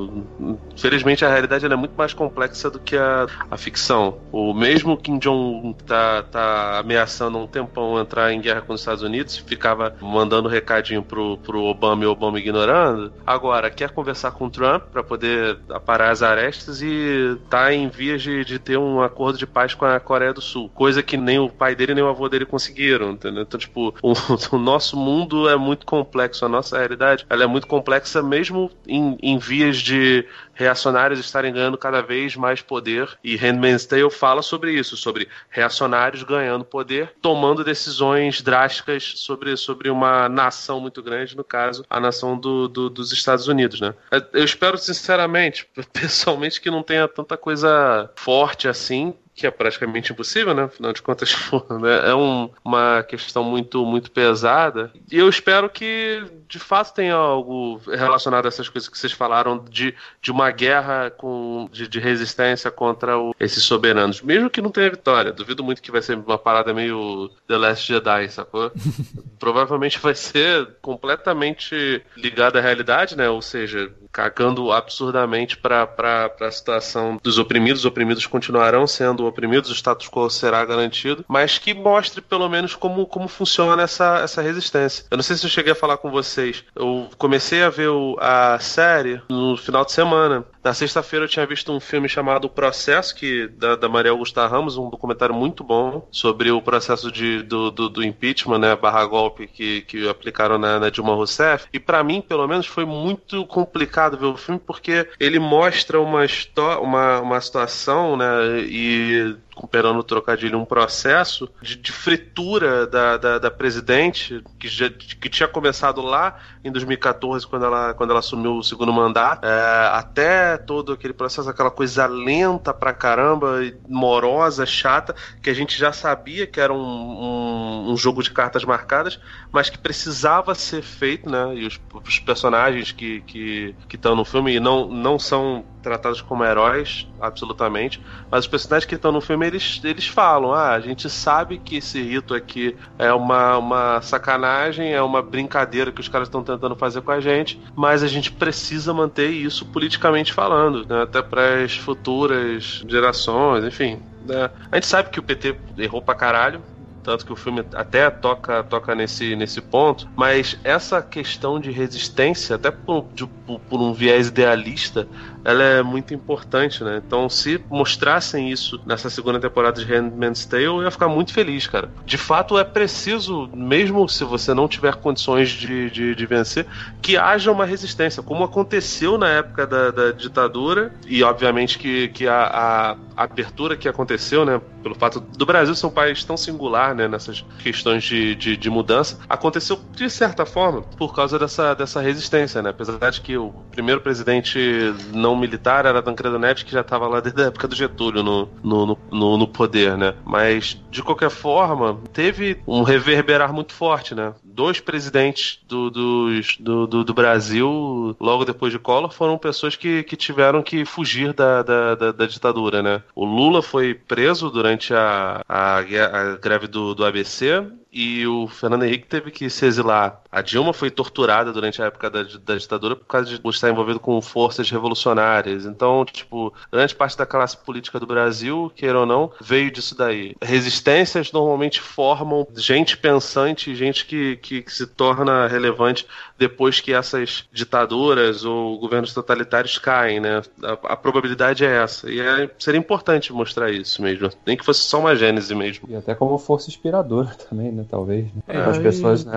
felizmente a realidade é muito mais complexa do que a, a ficção. O mesmo Kim Jong tá, tá ameaçando há um tempão entrar em guerra com os Estados Unidos, ficava mandando recadinho pro, pro Obama e o Obama ignorando. Agora, quer conversar com o Trump para poder aparar as arestas e tá em vias de, de ter um acordo de paz com a Coreia do Sul. Coisa que nem o pai dele nem o avô dele conseguiram, entendeu? Então, tipo, o, o nosso mundo é muito complexo, a nossa realidade ela é muito complexa mesmo em, em vias de reacionários estarem ganhando cada vez mais poder. E Handmaid's Tale fala sobre isso, sobre reacionários ganhando poder, tomando decisões drásticas sobre, sobre uma nação muito grande, no caso, a nação do, do, dos Estados Unidos, né? Eu espero, sinceramente, pessoalmente, que não tenha tanta coisa forte assim, que é praticamente impossível, né? Afinal de contas, né? é um, uma questão muito, muito pesada. E eu espero que, de fato, tenha algo relacionado a essas coisas que vocês falaram de, de uma guerra com, de, de resistência contra o, esses soberanos. Mesmo que não tenha vitória. Duvido muito que vai ser uma parada meio The Last Jedi, sacou? Provavelmente vai ser completamente ligada à realidade, né? Ou seja, cagando absurdamente para a situação dos oprimidos. Os oprimidos continuarão sendo oprimidos, o status quo será garantido, mas que mostre pelo menos como, como funciona essa, essa resistência. Eu não sei se eu cheguei a falar com vocês. Eu comecei a ver o, a série no final de semana. Na sexta-feira eu tinha visto um filme chamado O Processo, que da, da Maria Augusta Ramos, um documentário muito bom sobre o processo de, do, do, do impeachment, né, barra golpe que, que aplicaram na, na Dilma Rousseff. E para mim, pelo menos, foi muito complicado ver o filme porque ele mostra uma, uma, uma situação, né, e recuperando o trocadilho, um processo de, de fritura da, da, da, presidente, que, já, que tinha começado lá em 2014, quando ela, quando ela assumiu o segundo mandato, é, até todo aquele processo, aquela coisa lenta pra caramba, morosa, chata, que a gente já sabia que era um, um, um jogo de cartas marcadas, mas que precisava ser feito, né? E os, os personagens que estão que, que no filme não, não são tratados como heróis, absolutamente, mas os personagens que estão no filme eles, eles falam: ah, a gente sabe que esse rito aqui é uma, uma sacanagem, é uma brincadeira que os caras estão tentando fazer com a gente, mas a gente precisa manter isso politicamente falando, né, até para as futuras gerações, enfim. Né. A gente sabe que o PT errou pra caralho, tanto que o filme até toca, toca nesse, nesse ponto, mas essa questão de resistência, até por, de, por um viés idealista, ela é muito importante, né? Então, se mostrassem isso nessa segunda temporada de Handmaid's Tale, eu ia ficar muito feliz, cara. De fato, é preciso, mesmo se você não tiver condições de, de, de vencer, que haja uma resistência, como aconteceu na época da, da ditadura, e obviamente que, que a, a, abertura que aconteceu, né? Pelo fato do Brasil ser um país tão singular, né? Nessas questões de, de, de mudança, aconteceu de certa forma por causa dessa, dessa resistência, né? Apesar de que o primeiro presidente não não militar era Tancredo Neves, que já estava lá desde a época do Getúlio no, no, no, no, poder, né? Mas, de qualquer forma, teve um reverberar muito forte, né? Dois presidentes do, do, do, do, Brasil, logo depois de Collor, foram pessoas que, que tiveram que fugir da, da, da, da ditadura, né? O Lula foi preso durante a, a, a greve do, do ABC e o Fernando Henrique teve que se exilar. A Dilma foi torturada durante a época da, da ditadura por causa de estar envolvido com forças revolucionárias. Então, tipo, grande parte da classe política do Brasil, queira ou não, veio disso daí. Resistências normalmente formam gente pensante, gente que, que, que se torna relevante depois que essas ditaduras ou governos totalitários caem, né? A, a probabilidade é essa. E é, seria importante mostrar isso mesmo. Nem que fosse só uma gênese mesmo. E até como força inspiradora também, né? Talvez. Né? É, Para as pessoas né,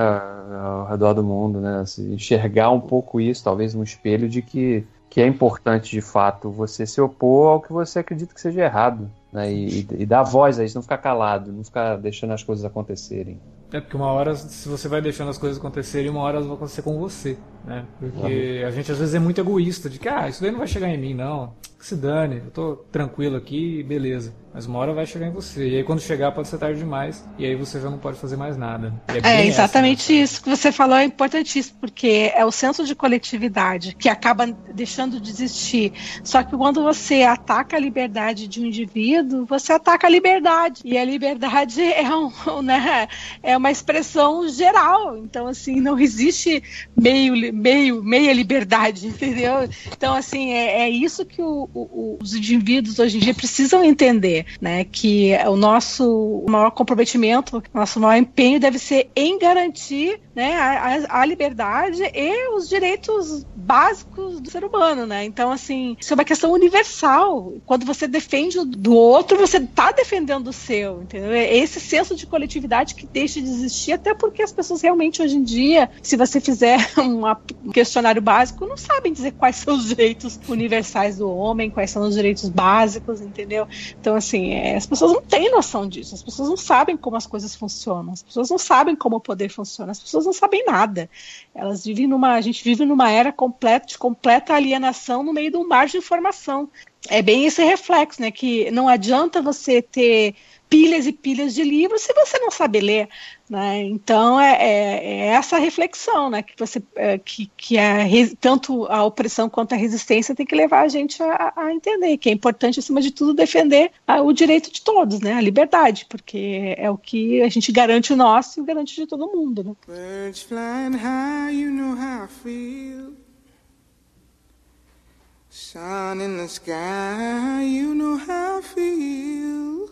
ao redor do mundo, né? Assim, enxergar um pouco isso, talvez um espelho de que que é importante de fato você se opor ao que você acredita que seja errado, né? E, e, dar voz a isso, não ficar calado, não ficar deixando as coisas acontecerem. É porque uma hora, se você vai deixando as coisas acontecerem, uma hora elas vão acontecer com você, né? Porque uhum. a gente às vezes é muito egoísta, de que, ah, isso daí não vai chegar em mim, não. que se dane, eu tô tranquilo aqui, beleza. Mas uma hora vai chegar em você. E aí quando chegar pode ser tarde demais. E aí você já não pode fazer mais nada. É, é exatamente essa, né? isso que você falou é importantíssimo, porque é o senso de coletividade que acaba deixando de existir. Só que quando você ataca a liberdade de um indivíduo, você ataca a liberdade. E a liberdade é, um, né, é uma expressão geral. Então, assim, não existe meio, meio, meia liberdade, entendeu? Então, assim, é, é isso que o, o, os indivíduos hoje em dia precisam entender né? Que o nosso maior comprometimento, nosso maior empenho deve ser em garantir né, a, a, liberdade e os direitos básicos do ser humano, né? Então, assim, isso é uma questão universal. Quando você defende do outro, você está defendendo o seu, entendeu? É esse senso de coletividade que deixa de existir, até porque as pessoas realmente hoje em dia, se você fizer uma, um questionário básico, não sabem dizer quais são os direitos universais do homem, quais são os direitos básicos, entendeu? Então, assim, é, as pessoas não têm noção disso, as pessoas não sabem como as coisas funcionam, as pessoas não sabem como o poder funciona, as pessoas pessoas não sabem nada. Elas vivem numa. A gente vive numa era completa, de completa alienação no meio de um mar de informação. É bem esse reflexo, né? Que não adianta você ter pilhas e pilhas de livros se você não sabe ler. Né? Então é, é, é, essa reflexão né? que, você, é, que, que a, tanto a opressão quanto a resistência tem que levar a gente a, a entender que é importante, acima de tudo, defender a, o direito de todos, né? a liberdade, porque é o que a gente garante o nosso e garante de todo mundo. Né? Birds flying high, you know how I feel. Sun in the sky, you know how I feel.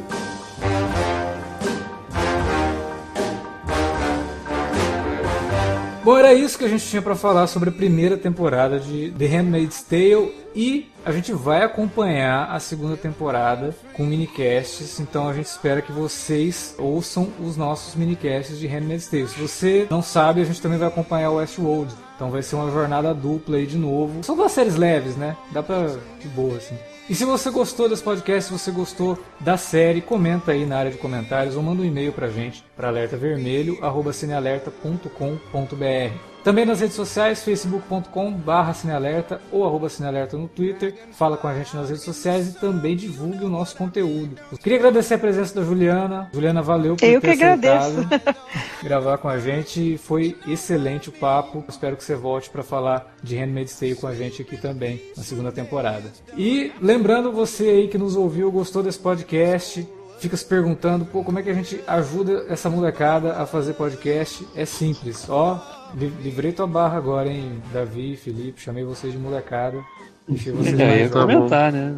Bom, era isso que a gente tinha para falar sobre a primeira temporada de The Handmaid's Tale e a gente vai acompanhar a segunda temporada com minicasts, então a gente espera que vocês ouçam os nossos minicasts de Handmaid's Tale. Se você não sabe, a gente também vai acompanhar o Westworld, então vai ser uma jornada dupla aí de novo. São duas séries leves, né? Dá pra... de boa, assim. E se você gostou desse podcast, se você gostou da série, comenta aí na área de comentários ou manda um e-mail pra gente para alertavermelho@cinealerta.com.br. Também nas redes sociais, facebook.com barra cinealerta ou arroba cinealerta no Twitter. Fala com a gente nas redes sociais e também divulgue o nosso conteúdo. Eu queria agradecer a presença da Juliana. Juliana, valeu por Eu ter que agradeço. gravar com a gente. Foi excelente o papo. Espero que você volte para falar de Handmaid's Tale com a gente aqui também na segunda temporada. E lembrando você aí que nos ouviu, gostou desse podcast, fica se perguntando, pô, como é que a gente ajuda essa molecada a fazer podcast? É simples, ó, livrei tua barra agora, hein, Davi, Felipe, chamei vocês de molecada. Deixei vocês é, tá comentar, né?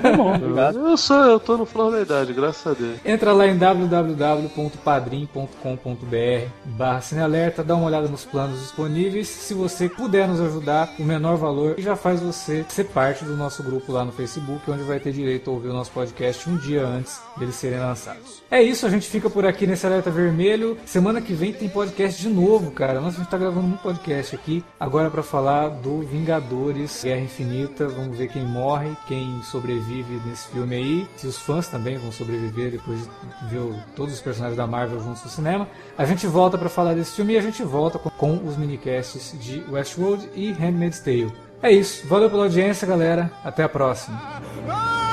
Tá bom, obrigado. Eu, sou, eu tô no flor da idade, graças a Deus. Entra lá em www.padrim.com.br barra Cinealerta, dá uma olhada nos planos disponíveis. Se você puder nos ajudar, o menor valor já faz você ser parte do nosso grupo lá no Facebook, onde vai ter direito a ouvir o nosso podcast um dia antes deles serem lançados. É isso, a gente fica por aqui nesse Alerta Vermelho. Semana que vem tem podcast de novo, cara. Nossa, a gente tá gravando um podcast aqui, agora para falar do Vingadores Guerra Infinita Vamos ver quem morre, quem sobrevive nesse filme aí. Se os fãs também vão sobreviver depois de ver todos os personagens da Marvel juntos no cinema. A gente volta para falar desse filme e a gente volta com, com os minicasts de Westworld e Handmaid's Tale. É isso. Valeu pela audiência, galera. Até a próxima.